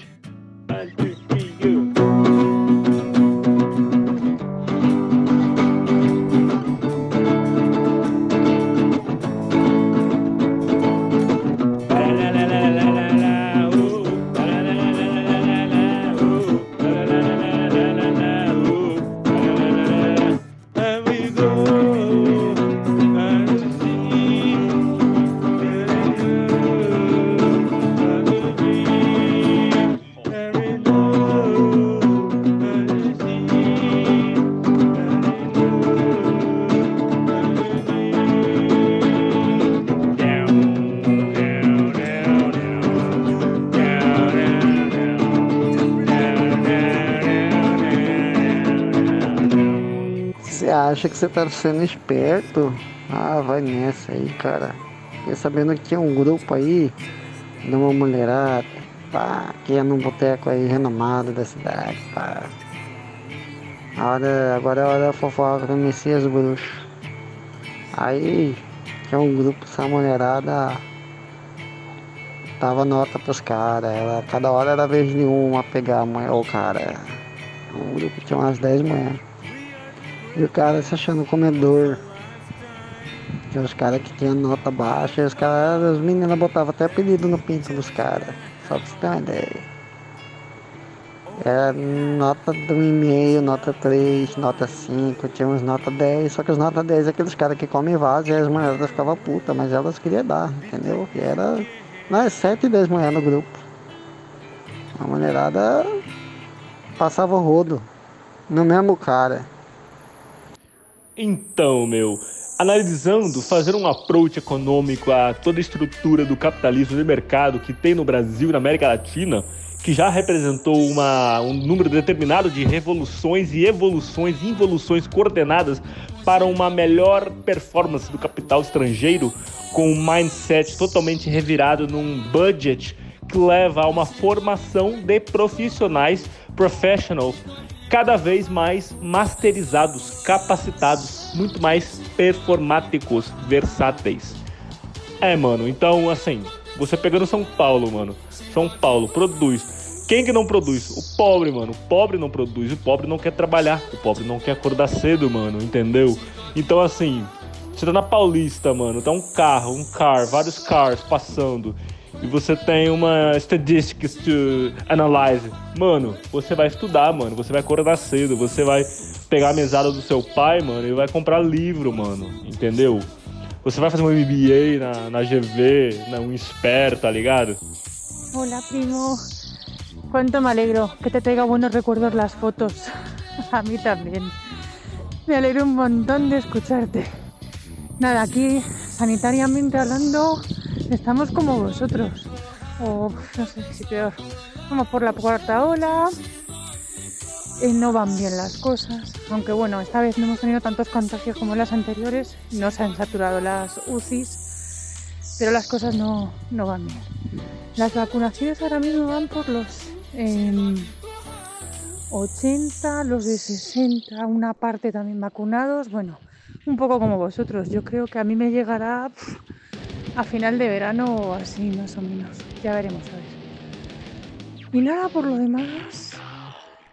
Acha que você tá sendo esperto? Ah, vai nessa aí, cara. Fiquei sabendo que tinha um grupo aí de uma mulherada, pá, que ia num boteco aí renomado da cidade, pá. Hora, agora é hora da fofoca do Messias Bruxo. Aí tinha um grupo dessa mulherada dava nota pros caras. Cada hora era vez de uma pegar a mulher, o cara. Um grupo tinha umas 10 mulheres. E o cara se achando comedor. Tinha os caras que tinham nota baixa, os caras, as meninas botavam até apelido no pinto dos caras. Só pra você ter uma ideia. Era nota do e-mail, nota 3, nota 5, tinha uns nota 10, só que os nota 10 é aqueles caras que comem vaso e as mulheres ficavam putas, mas elas queriam dar, entendeu? E era é 7 e 10 mulheres no grupo. A mulherada passava o rodo no mesmo cara. Então, meu, analisando, fazer um approach econômico a toda a estrutura do capitalismo de mercado que tem no Brasil e na América Latina, que já representou uma, um número determinado de revoluções e evoluções involuções coordenadas para uma melhor performance do capital estrangeiro, com um mindset totalmente revirado num budget que leva a uma formação de profissionais, professionals, cada vez mais masterizados, capacitados, muito mais performáticos, versáteis. É, mano, então assim, você pegando São Paulo, mano. São Paulo produz. Quem que não produz? O pobre, mano. O pobre não produz. O pobre não quer trabalhar. O pobre não quer acordar cedo, mano. Entendeu? Então, assim, você tá na Paulista, mano. Tá um carro, um car, vários cars passando. E você tem uma statistics to analyze. Mano, você vai estudar, mano. Você vai acordar cedo. Você vai pegar a mesada do seu pai, mano, e vai comprar livro, mano. Entendeu? Você vai fazer um MBA na, na GV, na Unisper, tá ligado? Hola, primo. Cuánto me alegro que te traiga buenos recuerdos las fotos. A mí también. Me alegro un montón de escucharte. Nada, aquí sanitariamente hablando, estamos como vosotros. O no sé si peor. Vamos por la cuarta ola. eh, no van bien las cosas. Aunque bueno, esta vez no hemos tenido tantos contagios como las anteriores. No se han saturado las UCIs. Pero las cosas no, no van bien. Las vacunaciones ahora mismo van por los em, 80, los de 60, una parte también vacunados. Bueno, un poco como vosotros. Yo creo que a mí me llegará a final de verano o así, más o menos. Ya veremos a ver. Y nada, por lo demás,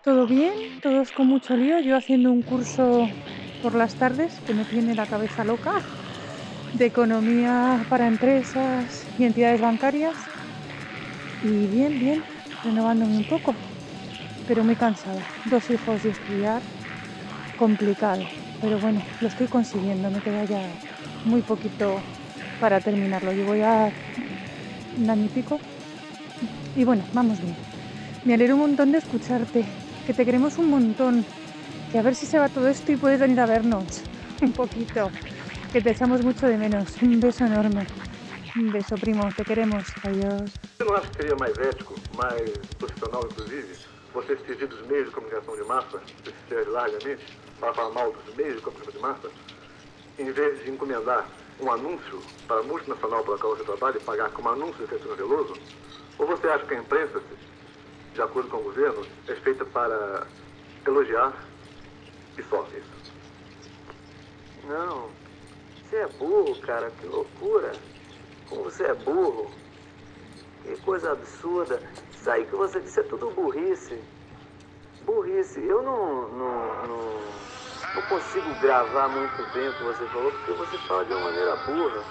todo bien, todos con mucho lío. Yo haciendo un curso por las tardes que me tiene la cabeza loca de economía para empresas y entidades bancarias. Y bien, bien, renovándome un poco, pero muy cansada. Dos hijos y estudiar, complicado. Pero bueno, lo estoy consiguiendo, me queda ya muy poquito para terminarlo. Llevo ya un año y pico. Y bueno, vamos bien. Me alegro un montón de escucharte, que te queremos un montón. Que a ver si se va todo esto y puedes venir a vernos un poquito. Que te echamos mucho de menos. Un beso enorme. Um beijo, primo. Te queremos. Adiós. Você não acha que seria mais ético, mais profissional, inclusive, você exigir dos meios de comunicação de massa, largamente, para falar mal dos meios de comunicação de massa, em vez de encomendar um anúncio para a multinacional pela qual você trabalha e pagar como anúncio de Caetano Veloso? Ou você acha que a imprensa, de acordo com o governo, é feita para elogiar e só isso? Não. Você é burro, cara. Que loucura. Como você é burro. Que coisa absurda. Isso aí que você disse é tudo burrice. Burrice. Eu não, não, não, não consigo gravar muito bem o que você falou, porque você fala de uma maneira burra.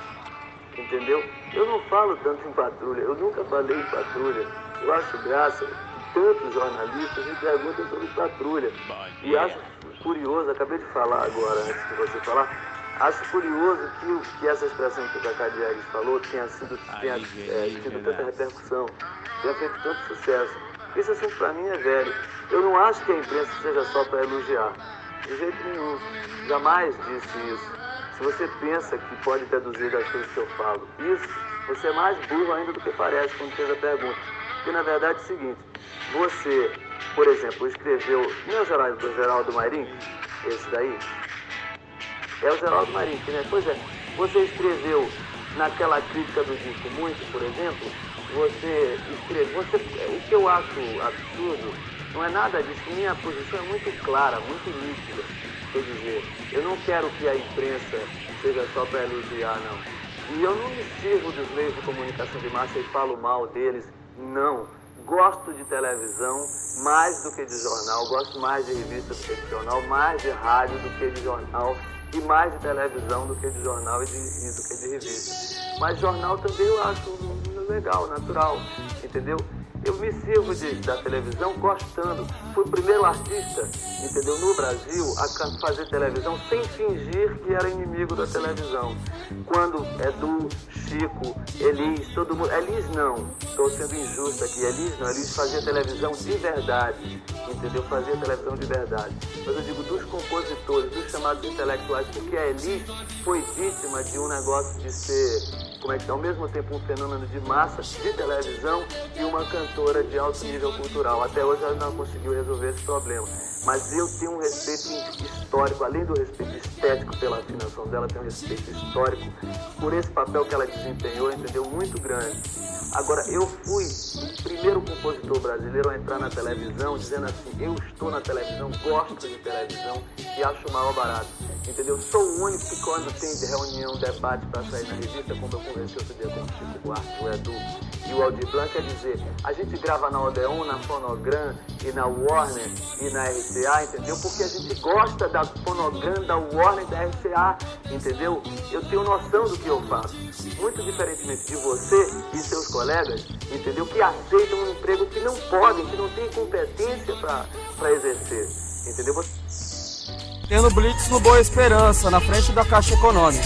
Entendeu? Eu não falo tanto em patrulha. Eu nunca falei em patrulha. Eu acho graça que tantos jornalistas me perguntam sobre patrulha. E acho curioso, acabei de falar agora, antes de você falar, Acho curioso que, que essa expressão que o Cacá Diegues falou tenha, sido, tenha é, tido tanta repercussão, tenha feito tanto sucesso. Esse assunto para mim é velho. Eu não acho que a imprensa seja só para elogiar. De jeito nenhum. Jamais disse isso. Se você pensa que pode deduzir das coisas que eu falo isso, você é mais burro ainda do que parece quando fez a pergunta. Porque na verdade é o seguinte, você, por exemplo, escreveu. Não é o Geraldo, Geraldo Marim? Esse daí? É o Geraldo Marink, né? Pois é, você escreveu naquela crítica do disco Muito, por exemplo, você escreveu. Você, o que eu acho absurdo não é nada disso. Minha posição é muito clara, muito nítida. Quer dizer, eu não quero que a imprensa seja só para elogiar, não. E eu não me sirvo dos meios de comunicação de massa e falo mal deles, não. Gosto de televisão mais do que de jornal, gosto mais de revista do que de jornal, mais de rádio do que de jornal e mais de televisão do que de jornal e, de, e do que de revista. Mas jornal também eu acho legal, natural, entendeu? Eu me sirvo de, da televisão gostando. Fui o primeiro artista, entendeu, no Brasil a fazer televisão sem fingir que era inimigo da televisão. Quando Edu, Chico, Elis, todo mundo. Elis não, estou sendo injusto aqui. Elis não, Elis fazia televisão de verdade, entendeu? Fazia televisão de verdade. Mas eu digo dos compositores, dos chamados intelectuais, porque a Elis foi vítima de um negócio de ser como é que é, ao mesmo tempo um fenômeno de massa de televisão e uma cantora de alto nível cultural. Até hoje ela não conseguiu resolver esse problema. Mas eu tenho um respeito histórico, além do respeito estético pela afinação dela, tenho um respeito histórico por esse papel que ela desempenhou, entendeu? Muito grande. Agora, eu fui o primeiro compositor brasileiro a entrar na televisão dizendo assim: eu estou na televisão, gosto de televisão e acho o maior barato. Entendeu? Sou o único que, quando tem reunião, debate para sair na revista, como eu conversei outro dia com o Chico Buarque, o Edu e o Aldir Blanc, quer dizer, a gente grava na Odeon, na Fonogram e na Warner e na RCA, entendeu? Porque a gente gosta da Fonogram, da Warner da RCA, entendeu? Eu tenho noção do que eu faço. Muito diferentemente de você e seus colegas, entendeu? Que aceitam um emprego que não podem, que não têm competência para exercer, entendeu? Tendo Blitz no Boa Esperança, na frente da Caixa Econômica.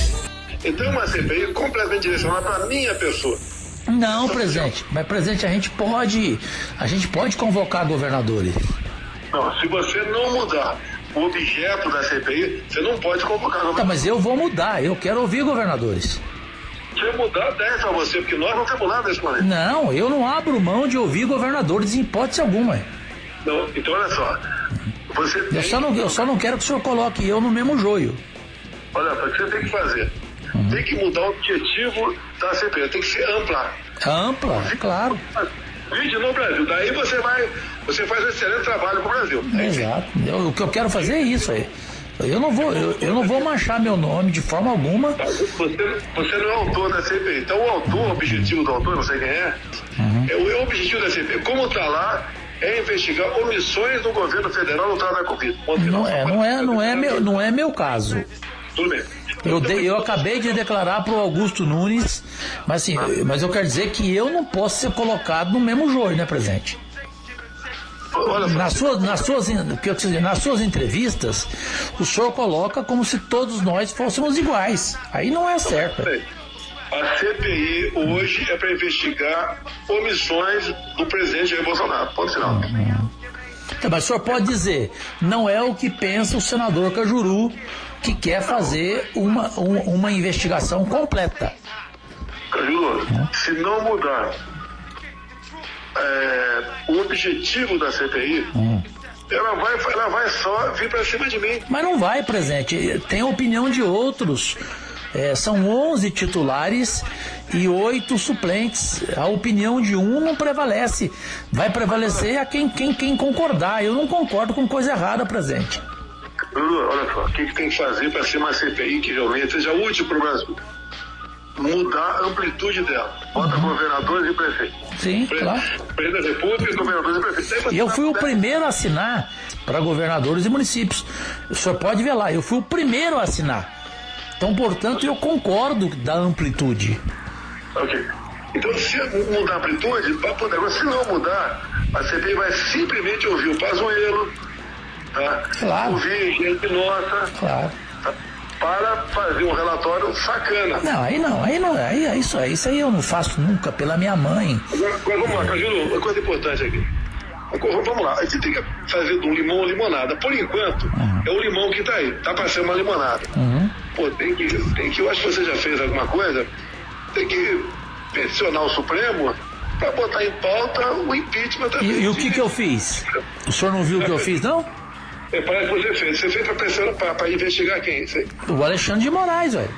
Então, uma CPI completamente direcionada para a minha pessoa. Não, presidente. Mas, presidente, a gente pode. A gente pode convocar governadores. Não, se você não mudar o objeto da CPI, você não pode convocar Tá, mas eu vou mudar. Eu quero ouvir governadores. Se mudar, 10 pra você, porque nós não temos nada nesse planeta. Não, eu não abro mão de ouvir governadores em hipótese alguma. Não, então olha só. Você Eu tem, só não, eu só não quero que o senhor coloque eu no mesmo joio. olha o que você tem que fazer? Tem que mudar o objetivo da CPI, tem que ser ampla. Ampla, claro. Vídeo no Brasil. Daí você vai, você faz um excelente trabalho pro Brasil. Exato. Eu- o que eu quero fazer é isso aí. Eu não vou, eu, eu não vou manchar meu nome de forma alguma. Você, você não é autor da CPI. Então o autor, o objetivo do autor, não sei quem é, é o, é o objetivo da CPI. Como está lá, é investigar omissões do governo federal no trato da Covid. Não é, não é, não é meu, não é meu caso. Tudo bem. Eu, de- eu acabei de declarar para o Augusto Nunes, mas assim, mas eu quero dizer que eu não posso ser colocado no mesmo joio, né, presidente? Nas suas, nas, suas, o que eu quis dizer, nas suas entrevistas, o senhor coloca como se todos nós fôssemos iguais. Aí não é certo. A CPI hoje é para investigar omissões do presidente Jair Bolsonaro. Ponto final. Tá, mas o senhor pode dizer, não é o que pensa o senador Cajuru, que quer fazer uma, um- uma investigação completa. Cajuru, se não mudar é, o objetivo da CPI, ela, vai, ela vai só vir para cima de mim. Mas não vai, presidente. Tem a opinião de outros. É, são 11 titulares e oito suplentes. A opinião de um não prevalece. Vai prevalecer a quem, quem, quem concordar. Eu não concordo com coisa errada, presidente. Lulu, olha só, o que, que tem que fazer para ser uma CPI que realmente seja útil para o Brasil? Mudar a amplitude dela. Bota governadores e prefeitos. Sim, Pre- claro. Presidente da República, governadores e prefeitos. E eu fui o primeiro a assinar para governadores e municípios. O senhor pode ver lá, eu fui o primeiro a assinar. Então, portanto, eu concordo da amplitude. Ok. Então, se mudar a amplitude, vai poder. Agora, se não mudar, a CPI vai simplesmente ouvir o Pazuello, tá? Claro. ouvir gente nossa, Claro. tá? para fazer um relatório sacana. Não, aí não, aí não, aí, aí isso, aí, isso aí eu não faço nunca pela minha mãe. Agora, agora vamos lá, Cajuru, uma coisa importante aqui. Agora, Vamos lá, a gente tem que fazer do limão uma limonada. Por enquanto, é o limão que tá aí, tá para ser uma limonada. Pô, tem que, tem que, eu acho que você já fez alguma coisa, tem que peticionar o Supremo para botar em pauta o impeachment E, e o que que eu fiz? O senhor não viu o que eu fiz, não? É, parece que você fez. Você fez para pressionar, para investigar quem? Você... O Alexandre de Moraes, velho.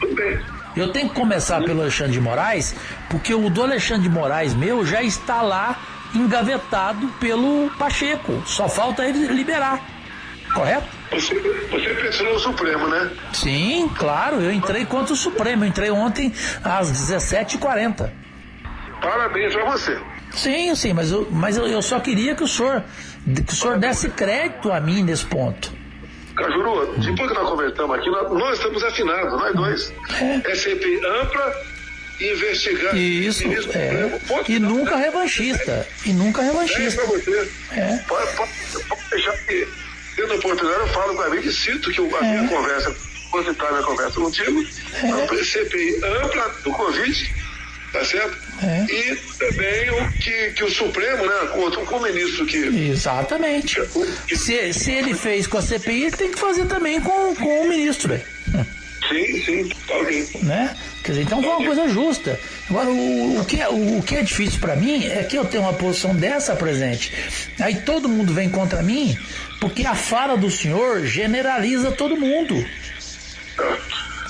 Tudo bem. Eu tenho que começar pelo Alexandre de Moraes, porque o do Alexandre de Moraes meu já está lá engavetado pelo Pacheco. Só falta ele liberar. Correto? Você, você pressionou o Supremo, né? Sim, claro, eu entrei contra o Supremo. Eu entrei ontem às 17h40. Parabéns para você. Sim, sim, mas, eu, mas eu, eu só queria que o senhor que o senhor desse crédito a mim nesse ponto. Cajuru, depois que nós conversamos aqui, nós, nós estamos afinados, nós dois. É CPI ampla, investigar. Isso, do é. Supremo. Ponto. E nunca revanchista. E nunca É revanchista. para você. É. Pode, pode, pode deixar que, tendo a oportunidade, eu falo com a mim e cito que a minha conversa, a minha conversa contigo, é. CPI ampla do Covid, tá certo? E também o que, que o Supremo, né, outro- com o ministro que. Exatamente. Se, se ele fez com a CPI, ele tem que fazer também com, com o ministro, velho. Sim, sim, tá ok. né? Quer dizer, então foi uma coisa justa. Agora, o, o que, é, o, o que é difícil para mim é que eu tenho uma posição dessa presente. Aí todo mundo vem contra mim, porque a fala do senhor generaliza todo mundo.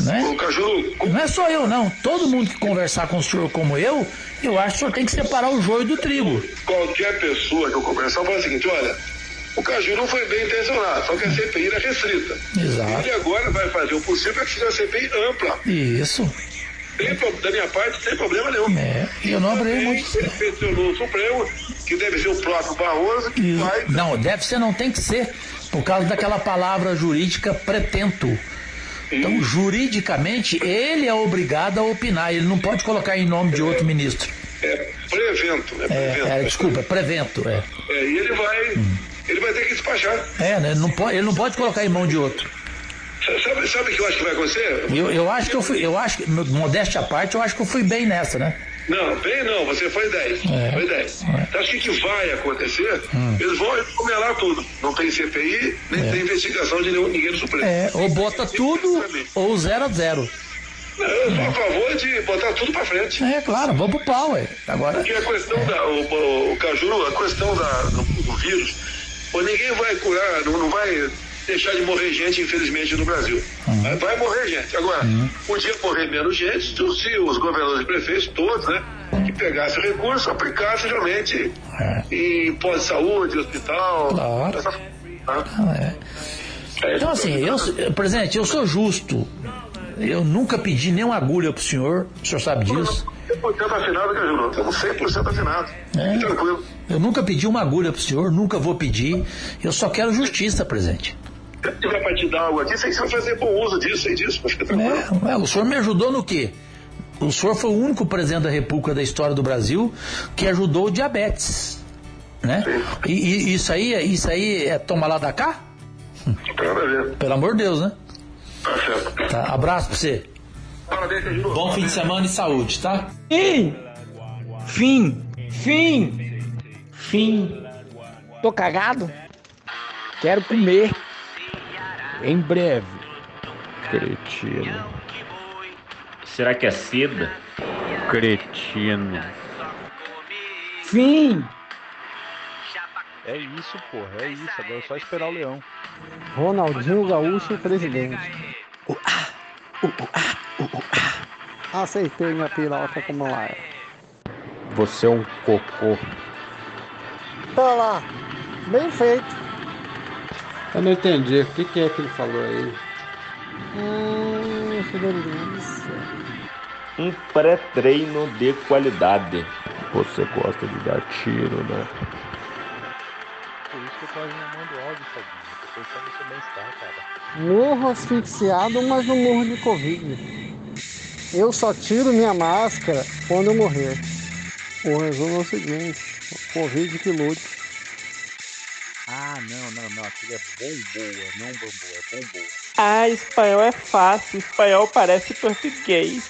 Né? Ô, Caju, Não é só eu, não. Todo mundo que conversar com o senhor como eu, eu acho que o senhor tem que separar o joio do trigo. qualquer pessoa que eu conversar fala o seguinte, olha, o Caju não foi bem intencionado, só que a CPI era restrita. Exato. Ele agora vai fazer o possível para que seja a CPI ampla. Isso. Pro- da minha parte, sem problema nenhum. É, eu não abri muito. Ele peticionou o Supremo, que deve ser o próprio Barroso, que vai. Não, deve ser, não tem que ser, por causa daquela palavra jurídica pretento. Então, juridicamente, ele é obrigado a opinar, ele não pode colocar em nome de outro ministro. É prevento, é É, prevento. é, desculpa, prevento, é. É, e ele vai. Ele vai ter que despachar. É, né, ele não pode, ele não pode colocar em mão de outro. Sabe, sabe o que eu acho que vai acontecer? Eu, eu acho que eu fui, eu acho que, modéstia à parte, eu acho que eu fui bem nessa, né? Não, bem não, você foi 10. É. Foi 10. Então, acho que o que vai acontecer, eles vão recomelar tudo. Não tem CPI, nem Hum. É. tem investigação de nenhum, ninguém do Supremo. É, ou bota tudo, ou zero a zero. Não, Eu sou a favor de botar tudo pra frente. É, claro, vamos pro pau, ué. Agora. Porque a questão da. O, o, o Caju, a questão da, do, do vírus, pô, ninguém vai curar, não, não vai deixar de morrer gente, infelizmente, no Brasil. Vai- Vai morrer gente. Agora, podia morrer menos gente se os governadores e prefeitos, todos, né? Que pegassem o recurso, aplicassem realmente em pós de saúde, hospital. Claro. essa- tá? É. Então, assim, eu, presidente, eu sou justo. Eu nunca pedi nenhuma agulha pro senhor, o senhor sabe disso. 100% assinado. Estamos 100% assinados. É. Tranquilo. Eu nunca pedi uma agulha pro senhor, nunca vou pedir. Eu só quero justiça, presidente. Se tiver pra te dar algo aqui, você vai fazer bom uso disso, sei disso, tranquilo. É, o senhor me ajudou no quê? O senhor foi o único presidente da República da história do Brasil que ajudou o diabetes. Né? E, e isso aí, é- isso aí é tomar lá da cá? Pelo amor de Deus, né? Tá certo. Tá, abraço pra você. Parabéns. Bom fim de semana e saúde, tá? Fim! Fim! Fim! Fim! Tô cagado? Quero comer. Em breve. Cretino. Será que é seda? Cretino. Fim! É isso, porra, é isso. Agora é só esperar o leão. Ronaldinho Gaúcho, presidente. Aceitei minha piroca como ela é. Você é um cocô. Tá lá. Bem feito. Eu não entendi. O que, que é que ele falou aí? Hum, que delícia. Um pré-treino de qualidade. Você gosta de dar tiro, né? Por isso que eu quase não mando áudio, Fabinho. Tô pensando no seu bem-estar, cara. Morro asfixiado, mas não morro de Covid. Eu só tiro minha máscara quando eu morrer. O resumo é o seguinte: Covid que lute. Ah, não, não, não. Aquilo é bomboa, não bambu, é bomboa. Ah, espanhol é fácil. Espanhol parece português.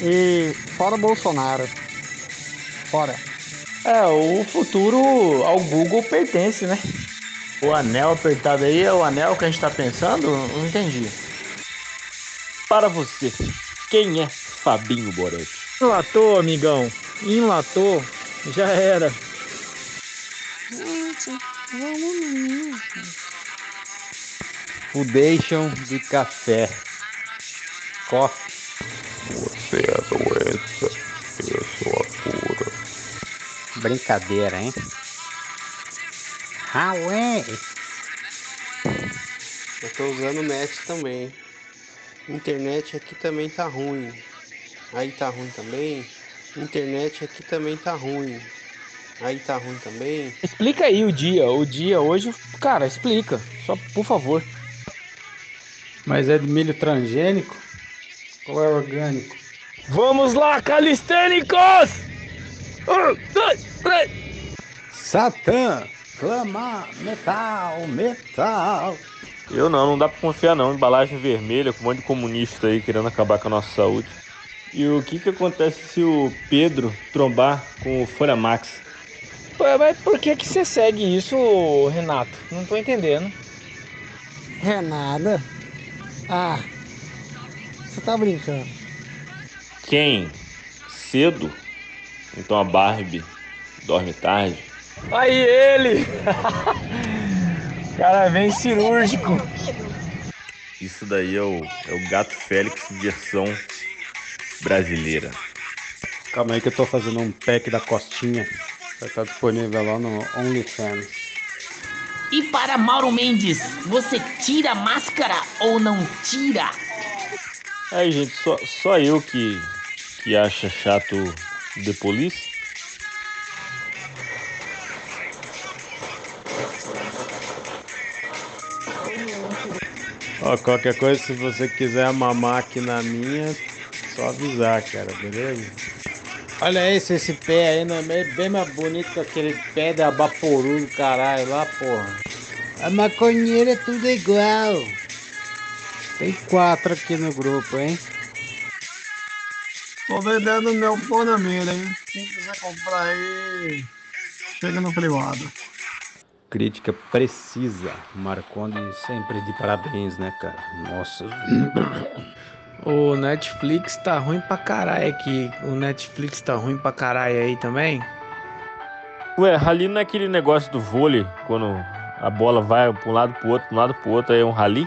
E fora Bolsonaro. Fora. É, o futuro ao Google pertence, né? O anel apertado aí é o anel que a gente tá pensando? Não entendi. Para você, quem é Fabinho Boretti? Enlatou, amigão. Enlatou. Já era. Gente. Foundation de café. Coffee. Você é a doença, eu sou a cura. Brincadeira, hein? Huawei. Eu tô usando o net também. Internet aqui também tá ruim. Aí tá ruim também. Internet aqui também tá ruim. Aí tá ruim também. Explica aí o dia. O dia hoje, cara, explica. Só por favor. Mas é de milho transgênico? Ou é orgânico? Vamos lá, calistênicos! Um, dois, três. Satã! Clama! Metal! Metal! Eu não, não dá pra confiar não. Embalagem vermelha com um monte de comunista aí querendo acabar com a nossa saúde. E o que que acontece se o Pedro trombar com o Folha Max? Mas por que que você segue isso, Renato? Não tô entendendo. Renada. Ah. Você tá brincando. Quem? Cedo? Então a Barbie dorme tarde? Aí ele! cara vem cirúrgico. Isso daí é o, é o Gato Félix versão brasileira. Calma aí que eu tô fazendo um pack da costinha. Vai estar disponível lá no OnlyFans. E para Mauro Mendes, você tira a máscara ou não tira? Aí, gente, só, só eu que, que acha chato The Police. Ó, qualquer coisa, se você quiser mamar aqui na minha, só avisar, cara, beleza? Olha esse, esse pé aí, não é bem mais bonito que aquele pé da Baporu do caralho lá, porra. A maconheira é tudo igual. Tem quatro aqui no grupo, hein? Tô vendendo meu pão na mira, hein? Quem quiser comprar aí, chega no privado. Crítica precisa. Marconde sempre de parabéns, né, cara? Nossa. O Netflix tá ruim pra caralho aqui. O Netflix tá ruim pra caralho aí também. Ué, rally não é aquele negócio do vôlei, quando a bola vai pra um lado pro outro, pra um lado pro outro, aí é um rally?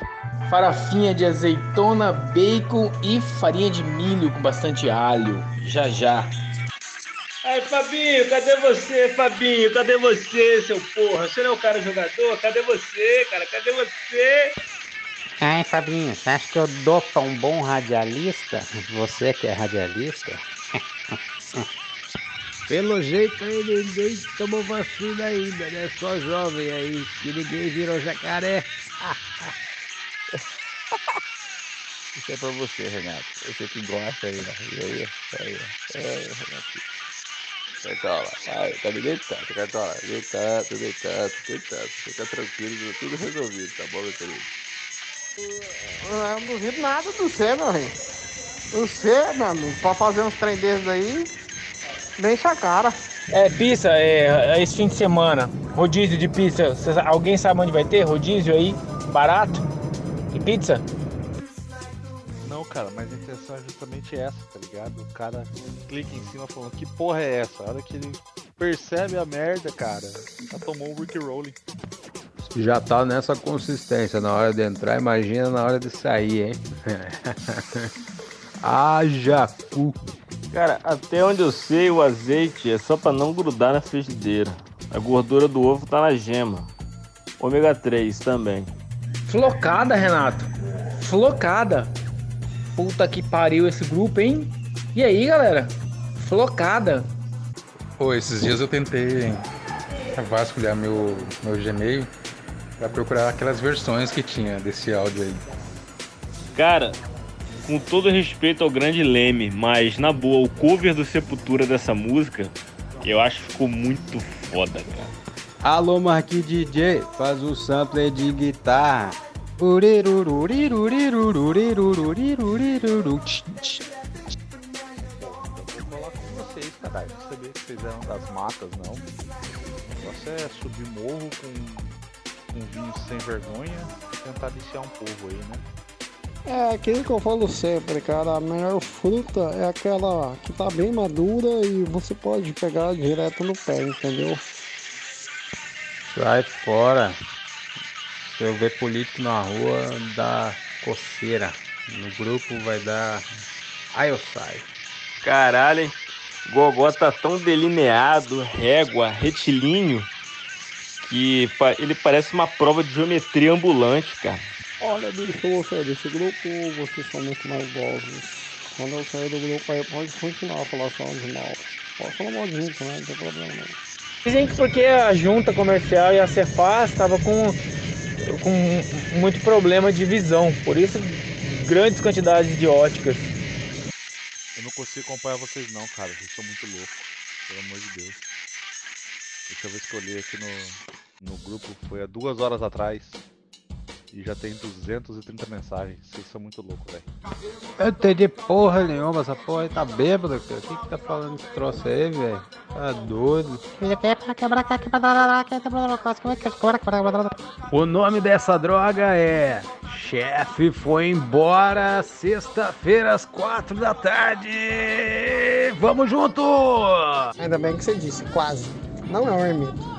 Farofinha de azeitona, bacon e farinha de milho com bastante alho. Já já. Aí, Fabinho, cadê você, Fabinho? Cadê você, seu porra? Você não é o cara jogador? Cadê você, cara? Cadê você? Ai, Fabinho, você acha que eu dou pra um bom radialista? Você que é radialista? Pelo jeito aí ninguém tomou vacina ainda, né? Só jovem aí, que ninguém virou jacaré. Isso é pra você, Renato. Você que gosta aí, ó. E aí, aí, aí, Renato. Cartola, ai, tá me deitando, Cartola. Deitando, deitando, deitando. Fica tranquilo, tudo resolvido, tá bom, meu querido? Eu não duvido nada do você, meu rei. Você, meu amigo, pra fazer uns trem desses aí, deixa a cara. É, pizza, é, é esse fim de semana. Rodízio de pizza. Cês- alguém sabe onde vai ter? Rodízio aí? Barato? De pizza? Não, cara, mas a intenção é justamente essa, tá ligado? O cara clica em cima falando, que porra é essa? A hora que ele percebe a merda, cara, já tomou um Rick Rolling. Já tá nessa consistência na hora de entrar, imagina na hora de sair, hein? Haja cu. Cara, até onde eu sei, o azeite é só pra não grudar na frigideira. A gordura do ovo tá na gema. Ômega 3 também. Flocada, Renato. Flocada. Puta que pariu esse grupo, hein? E aí, galera? Flocada. Pô, esses dias eu tentei vasculhar meu, meu Gmail pra procurar aquelas versões que tinha desse áudio aí. Cara, com todo respeito ao grande Leme, mas na boa, o cover do Sepultura dessa música, eu acho que ficou muito foda, cara. Alô, Marquinhos DJ, faz o sampler de guitarra. Sabia que vocês eram das matas, não. O negócio é subir morro com, com vinho sem vergonha e tentar viciar um povo aí, né? É aquilo que eu falo sempre, cara. A melhor fruta é aquela que tá bem madura e você pode pegar direto no pé, entendeu? Sai fora. Se eu ver político na rua, dá coceira. No grupo vai dar. Aí eu saio. Caralho, hein? Gogó tá tão delineado, régua, retilíneo, que ele parece uma prova de geometria ambulante, cara. Olha, bicho, você desse grupo, vocês são muito maldosos. Quando eu sair do grupo aí, pode continuar a falar só de mal. Pode falar mal de mim também, não tem problema não. Dizem que porque a junta comercial e a Cefaz estava com, com muito problema de visão. Por isso, grandes quantidades de óticas. Eu não consigo acompanhar vocês não, cara. Vocês são muito loucos. Pelo amor de Deus. Deixa eu ver se eu olhei aqui no, no grupo. Foi há duas horas atrás. E já tem 230 mensagens. Vocês são muito loucos, velho. Eu não entendi porra nenhuma, essa porra aí tá bêbada, cara. O que que tá falando esse troço aí, velho? Tá doido. O nome dessa droga é Chefe foi embora sexta-feira às quatro da tarde. Vamos junto! Ainda bem que você disse, quase. Não é um ermito.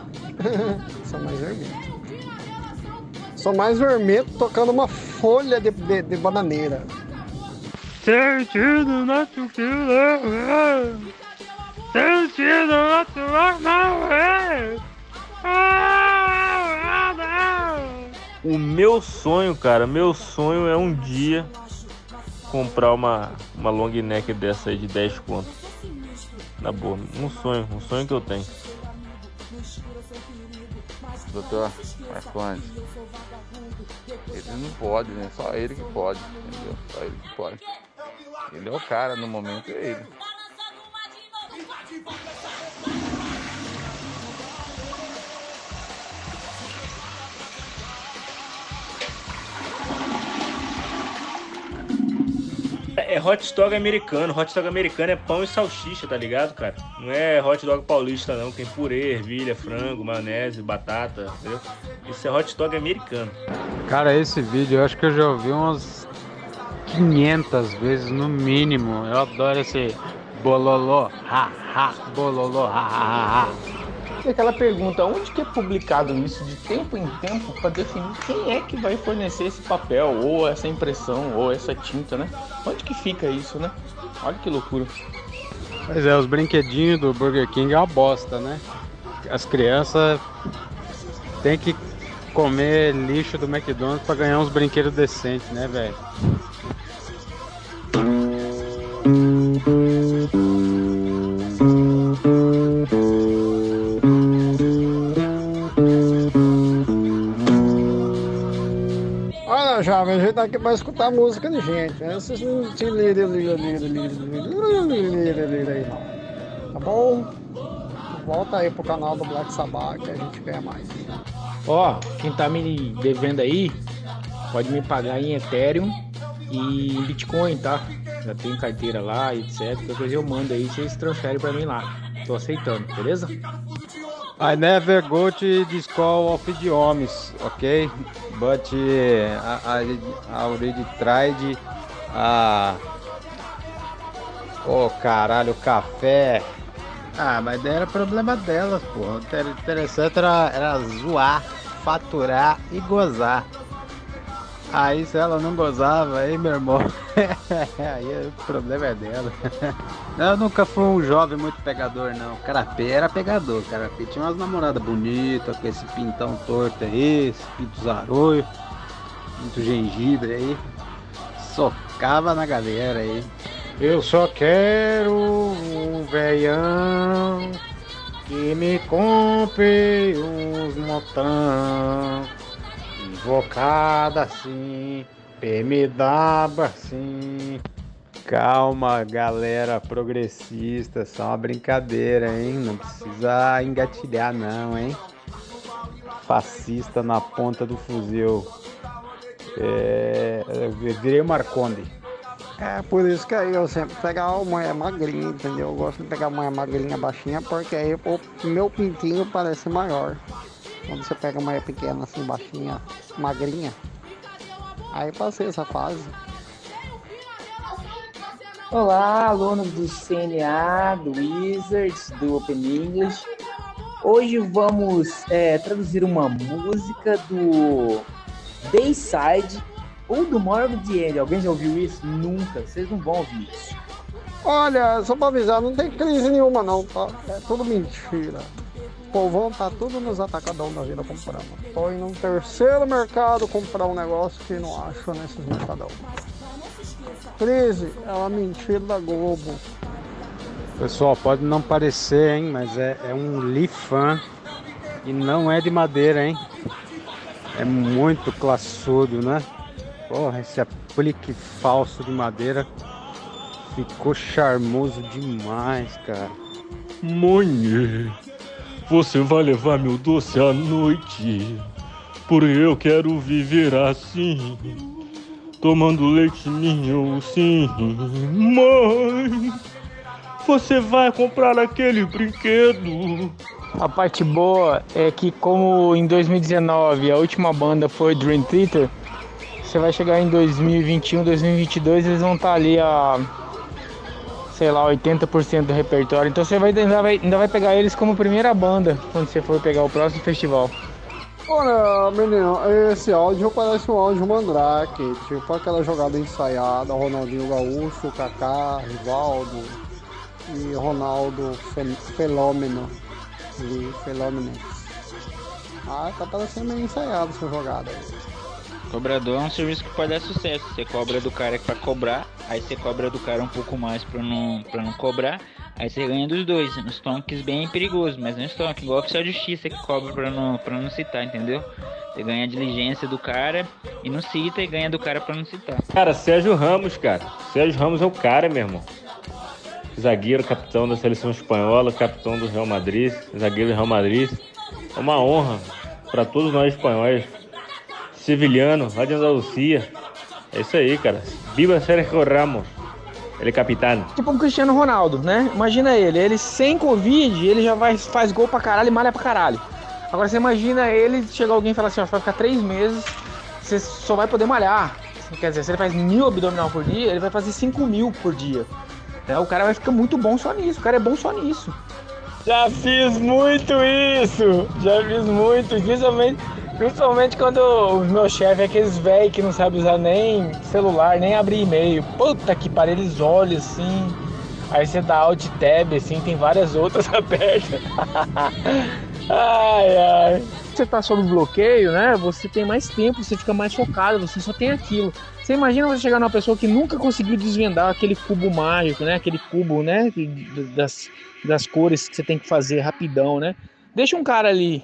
Sou mais ermito. Sou mais vermelho tocando uma folha de, de, de bananeira. Sentindo nosso filho, sentindo nosso amor. O meu sonho, cara, meu sonho é um dia comprar uma, uma long neck dessa aí de 10 conto. Na boa, um sonho, um sonho que eu tenho. Doutor Marcondes, ele não pode, né? Só ele que pode, entendeu? Só ele que pode. Ele é o cara no momento, é ele. É hot dog americano. Hot dog americano é pão e salsicha, tá ligado, cara? Não é hot dog paulista, não. Tem purê, ervilha, frango, maionese, batata, entendeu? Isso é hot dog americano. Cara, esse vídeo eu acho que eu já ouvi umas 500 vezes no mínimo. Eu adoro esse bololô, ha, ha, bololô, ha, ha, ha. E aquela pergunta, onde que é publicado isso de tempo em tempo para definir quem é que vai fornecer esse papel, ou essa impressão, ou essa tinta, né? Onde que fica isso, né? Olha que loucura. Pois é, os brinquedinhos do Burger King é uma bosta, né? As crianças têm que comer lixo do McDonald's para ganhar uns brinquedos decentes, né, velho? Olha, jovem, a gente tá aqui pra escutar música de gente. né? Esses não se lira, lira, lira, lira, lira, aí não. Tá bom? Volta aí pro canal do Black Sabbath que a gente ganha mais. Ó, quem tá me devendo aí, pode me pagar em Ethereum e Bitcoin, tá? Já tenho carteira lá, etc. Qualquer eu mando aí, vocês transferem pra mim lá. Tô aceitando, beleza? I never go to the school of homes, okay? But uh, I, I already tried a. Oh caralho, café. Ah, mas era problema delas, porra. O interessante era, era zoar, faturar e gozar. Aí se ela não gozava, aí meu irmão, aí o problema é dela. Eu nunca fui um jovem muito pegador, não. Carapé era pegador, Carapé tinha umas namoradas bonitas, com esse pintão torto aí, esse pinto zarolho, muito gengibre aí. Socava na galera aí. Eu só quero um veião que me compre uns montão. Invocada assim, PMW assim. Calma, galera progressista, só uma brincadeira, hein? Não precisa engatilhar, não, hein? Fascista na ponta do fuzil. É, eu virei o Marconde. É por isso que aí eu sempre pegava a mulher magrinha, entendeu? Eu gosto de pegar a mulher magrinha, baixinha, porque aí o meu pintinho parece maior. Quando você pega uma pequena, assim, baixinha, magrinha, aí passei essa fase. Olá, alunos do CNA, do Wizards, do Open English. Hoje vamos é, traduzir uma música do Dayside ou do Morgan End. Alguém já ouviu isso? Nunca. Vocês não vão ouvir isso. Olha, só pra avisar, não tem crise nenhuma não, tá? É tudo mentira. O povão tá tudo nos atacadão da vida comprando. Tô indo no terceiro mercado comprar um negócio que não acho nesses mercadão. Crise é uma mentira da Globo. Pessoal, pode não parecer, hein? Mas é, é um Lifan e não é de madeira, hein? É muito classudo, né? Porra, esse aplique falso de madeira ficou charmoso demais, cara. Mãe, você vai levar meu doce à noite. Por eu quero viver assim. Tomando leite ninho, sim. Mãe, você vai comprar aquele brinquedo. A parte boa é que como em 2019 a última banda foi Dream Theater, você vai chegar em 2021, 2022 eles vão estar ali a sei lá, 80% do repertório. Então você vai ainda, vai ainda vai pegar eles como primeira banda quando você for pegar o próximo festival. Olha, menino, esse áudio parece um áudio mandrake, tipo aquela jogada ensaiada, Ronaldinho Gaúcho, Kaká, Rivaldo e Ronaldo Fe- Fenômeno. E. Ah, tá parecendo meio ensaiado essa jogada aí. Cobrador é um serviço que pode dar sucesso. Você cobra do cara pra cobrar, aí você cobra do cara um pouco mais pra não, pra não cobrar, aí você ganha dos dois. Nos tonks bem perigoso, mas no stonk, igual oficial de justiça que cobra pra não, pra não citar, entendeu? Você ganha a diligência do cara e não cita e ganha do cara pra não citar. Cara, Sérgio Ramos, cara. Sérgio Ramos é o cara, meu irmão. Zagueiro, capitão da seleção espanhola, capitão do Real Madrid, zagueiro do Real Madrid. É uma honra para todos nós espanhóis. Sevilhano, lá de Andalucia. É isso aí, cara. Viva Sérgio Ramos. Ele é capitão. Tipo um Cristiano Ronaldo, né? Imagina ele, ele sem Covid, ele já vai, faz gol pra caralho e malha pra caralho. Agora você imagina ele, chega alguém e fala assim, ó, vai ficar três meses, você só vai poder malhar. Quer dizer, se ele faz mil abdominal por dia, ele vai fazer cinco mil por dia. Né? O cara vai ficar muito bom só nisso, o cara é bom só nisso. Já fiz muito isso! Já fiz muito, principalmente, principalmente quando o meu chefe é aqueles velhos que não sabe usar nem celular, nem abrir e-mail. Puta que pariu, eles olham assim. Aí você dá alt tab, assim, tem várias outras abertas. ai, ai. Você tá sob bloqueio, né? Você tem mais tempo, você fica mais focado, você só tem aquilo. Você imagina você chegar numa pessoa que nunca conseguiu desvendar aquele cubo mágico, né? Aquele cubo, né? Das, das cores que você tem que fazer rapidão, né? Deixa um cara ali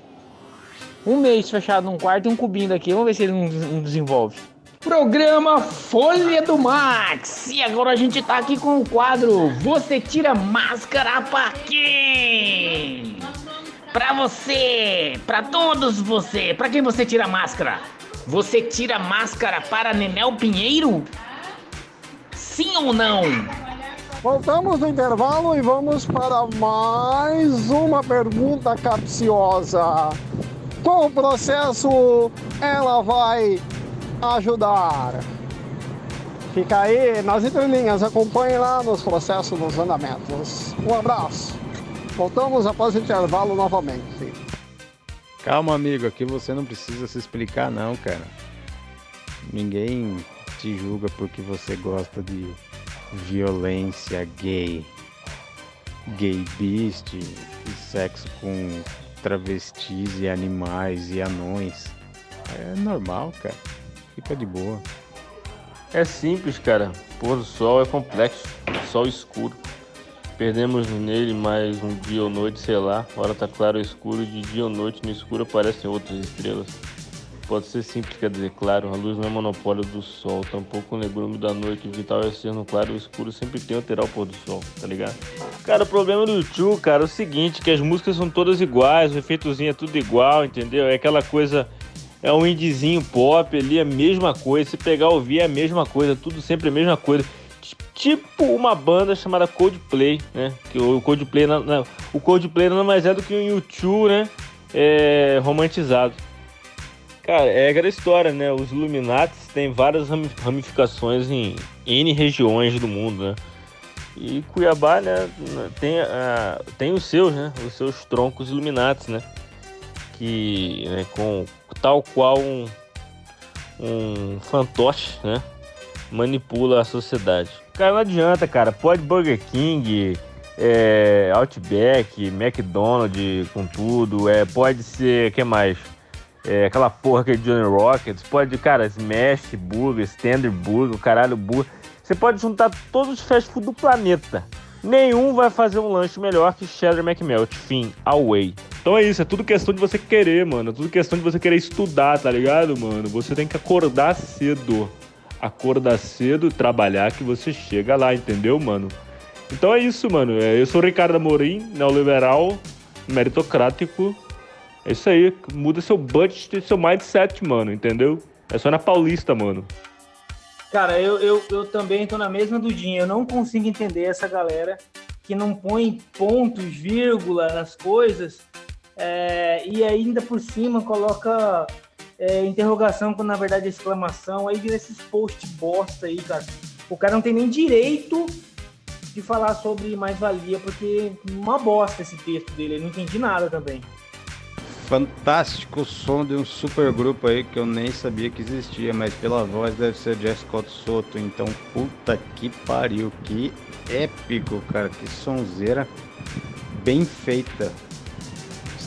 um mês fechado num quarto e um cubinho daqui, vamos ver se ele não, não desenvolve. Programa Folha do Max. E agora a gente tá aqui com o quadro Você tira máscara pra quem? Pra você, pra todos você. Pra quem você tira máscara? Você tira máscara para Nenel Pinheiro? Sim ou não? Voltamos do intervalo e vamos para mais uma pergunta capciosa. Qual processo ela vai ajudar? Fica aí nas entrelinhas, acompanhe lá nos processos dos andamentos. Um abraço. Voltamos após o intervalo novamente. Calma, amigo, aqui você não precisa se explicar, não, cara. Ninguém te julga porque você gosta de violência gay, gay beast, e sexo com travestis e animais e anões. É normal, cara. Fica de boa. É simples, cara. Pôr do sol é complexo. Sol escuro. Perdemos nele mais um dia ou noite, sei lá. Hora tá claro escuro. De dia ou noite, no escuro aparecem outras estrelas. Pode ser simples, quer dizer, claro. A luz não é monopólio do sol. Tampouco o negrume da noite. O vital é ser no claro ou escuro. Sempre tem alterar o pôr do sol, tá ligado? Cara, o problema do YouTube, cara, é o seguinte: que as músicas são todas iguais. O efeitozinho é tudo igual, entendeu? É aquela coisa é um indiezinho pop ali, a mesma coisa. Se pegar ouvir é a mesma coisa, tudo sempre a mesma coisa. Tipo uma banda chamada Coldplay, né? Que o Coldplay, na- na- o Coldplay nada mais é do que um YouTube, né? É, romantizado. Cara, é aquela história, né? Os Illuminati têm várias rami- ramificações em N regiões do mundo, né? E Cuiabá, né, tem, tem os seus, né? Os seus troncos Illuminati, né? Que, né, com tal qual um, um fantoche, né? Manipula a sociedade. Cara, não adianta, cara. Pode Burger King, é, Outback, McDonald's com tudo. É, pode ser, que mais? É, aquela porra que é Johnny Rockets. Pode, cara, Smash Burger, Standard Burger, caralho Burger. Você pode juntar todos os fast food do planeta. Nenhum vai fazer um lanche melhor que Cheddar McMelt. Fim, away. Então é isso, é tudo questão de você querer, mano. É tudo questão de você querer estudar, tá ligado, mano? Você tem que acordar cedo. Acordar cedo, trabalhar que você chega lá, entendeu, mano? Então é isso, mano. É, Eu sou Ricardo Amorim, neoliberal, meritocrático. É isso aí. Muda seu budget seu mindset, mano, entendeu? É só na Paulista, mano. Cara, eu, eu, eu também tô na mesma do Dinho. Eu não consigo entender essa galera que não põe pontos, vírgula nas coisas é, e ainda por cima coloca é, interrogação quando na verdade é exclamação. Aí vira esses post bosta aí, cara. O cara não tem nem direito de falar sobre mais-valia, porque uma bosta esse texto dele. Eu não entendi nada também. fantástico som de um super grupo aí que eu nem sabia que existia, mas pela voz deve ser Jeff Scott Soto. Então, puta que pariu, que épico, cara, que sonzeira bem feita.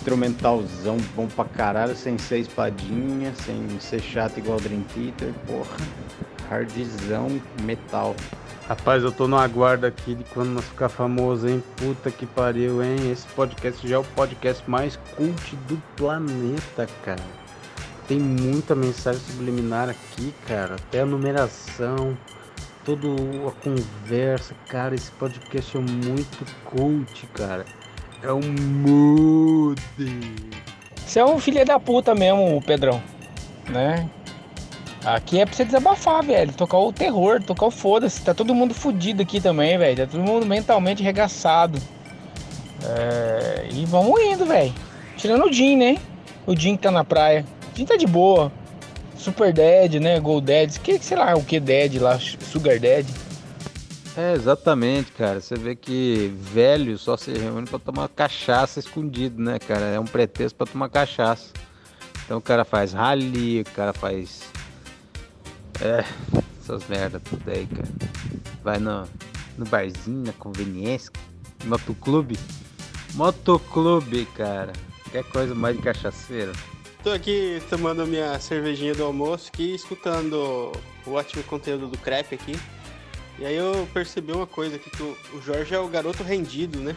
Instrumentalzão bom pra caralho, sem ser espadinha, sem ser chato igual Dream Theater, porra. Hardzão metal. Rapaz, eu tô no aguardo aqui de quando nós ficar famoso, hein? Puta que pariu, hein? Esse podcast já é o podcast mais cult do planeta, cara. Tem muita mensagem subliminar aqui, cara. Até a numeração, toda a conversa, cara. Esse podcast é muito cult, cara. É um mood. Você é um filho da puta mesmo, Pedrão. Né? Aqui é pra você desabafar, velho. Tocar o terror, tocar o foda-se. Tá todo mundo fudido aqui também, velho. Tá todo mundo mentalmente regaçado. É... E vamos indo, velho. Tirando o Jim, né? O Jim que tá na praia. O Jim tá de boa. Super Dead, né? Gold Dead. Que, sei lá o que Dead lá. Sugar Dead. É, exatamente, cara. Você vê que velho só se reúne pra tomar cachaça escondido, né, cara? É um pretexto pra tomar cachaça. Então o cara faz rally, o cara faz. É, essas merda tudo aí, cara. Vai no, no barzinho, na conveniência, motoclube. Motoclube, cara. Quer coisa mais de cachaceiro. Tô aqui tomando minha cervejinha do almoço aqui, escutando o ótimo conteúdo do crepe aqui. E aí eu percebi uma coisa aqui, que o Jorge é o garoto rendido, né?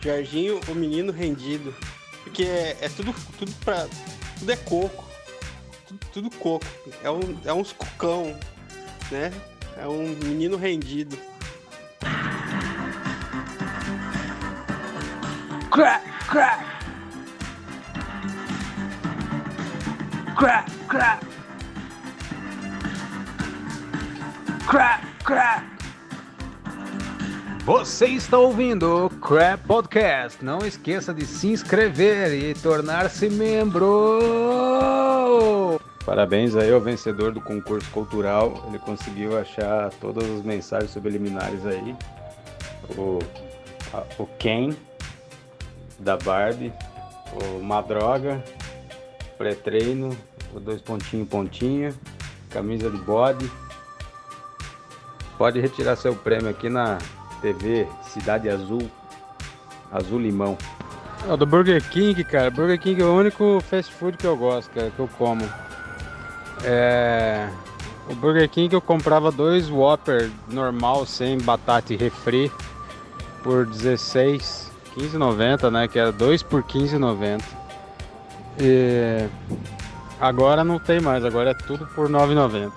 Jorginho, o menino rendido. Porque é, é tudo, tudo pra. Tudo é coco. Tudo, tudo coco. É, um, é uns cocão, né? É um menino rendido. Crack, crack. Crack, crack. Crack, crack. Você está ouvindo o Crap Podcast. Não esqueça de se inscrever e tornar-se membro. Parabéns aí ao vencedor do concurso cultural. Ele conseguiu achar todas as mensagens subliminares aí. O, a- o Ken da Barbie, o Madroga, pré-treino, o dois pontinho pontinho, camisa de bode. Pode retirar seu prêmio aqui na TV Cidade Azul, Azul Limão. É do Burger King, cara. Burger King é o único fast food que eu gosto, cara, que eu como. É... O Burger King eu comprava dois Whopper normal, sem batata e refri, por 16, 15,90, né? Que era dois por 15,90. E agora não tem mais, agora é tudo por 9,90.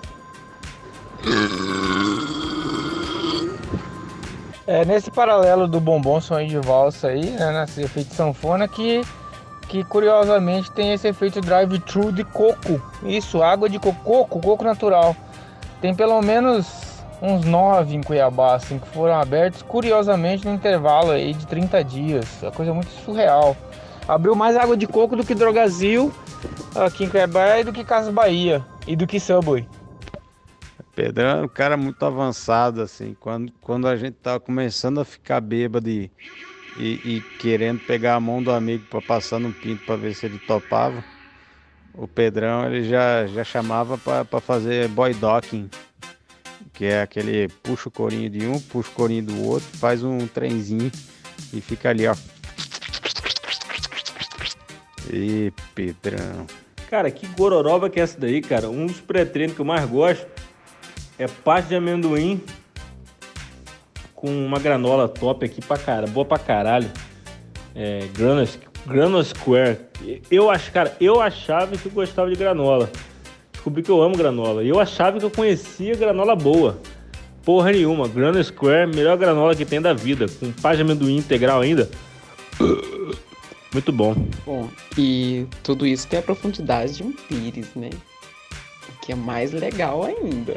É nesse paralelo do bombom sonho de valsa aí, né? Nesse efeito sanfona que, que curiosamente tem esse efeito drive-thru de coco. Isso, água de coco, coco natural. Tem pelo menos uns nove em Cuiabá, assim, que foram abertos curiosamente no intervalo aí de 30 dias. É uma coisa muito surreal. Abriu mais água de coco do que Drogazil aqui em Cuiabá e do que Casas Bahia e do que Subway. Pedrão é um cara muito avançado, assim. Quando, quando a gente tava começando a ficar bêbado e, e, e querendo pegar a mão do amigo para passar no pinto para ver se ele topava, o Pedrão ele já, já chamava para fazer boy docking, que é aquele puxa o corinho de um, puxa o corinho do outro, faz um trenzinho e fica ali, ó. E Pedrão. Cara, que gororoba que é essa daí, cara? Um dos pré-treinos que eu mais gosto é pasta de amendoim com uma granola top aqui pra cara, boa pra caralho. É, granola, granola Square. Eu acho, cara, eu achava que eu gostava de granola. Descobri que eu amo granola. Eu achava que eu conhecia granola boa. Porra nenhuma. Granola Square, melhor granola que tem da vida. Com pasta de amendoim integral ainda. Muito bom. Bom, e tudo isso tem a profundidade de um pires, né? O que é mais legal ainda.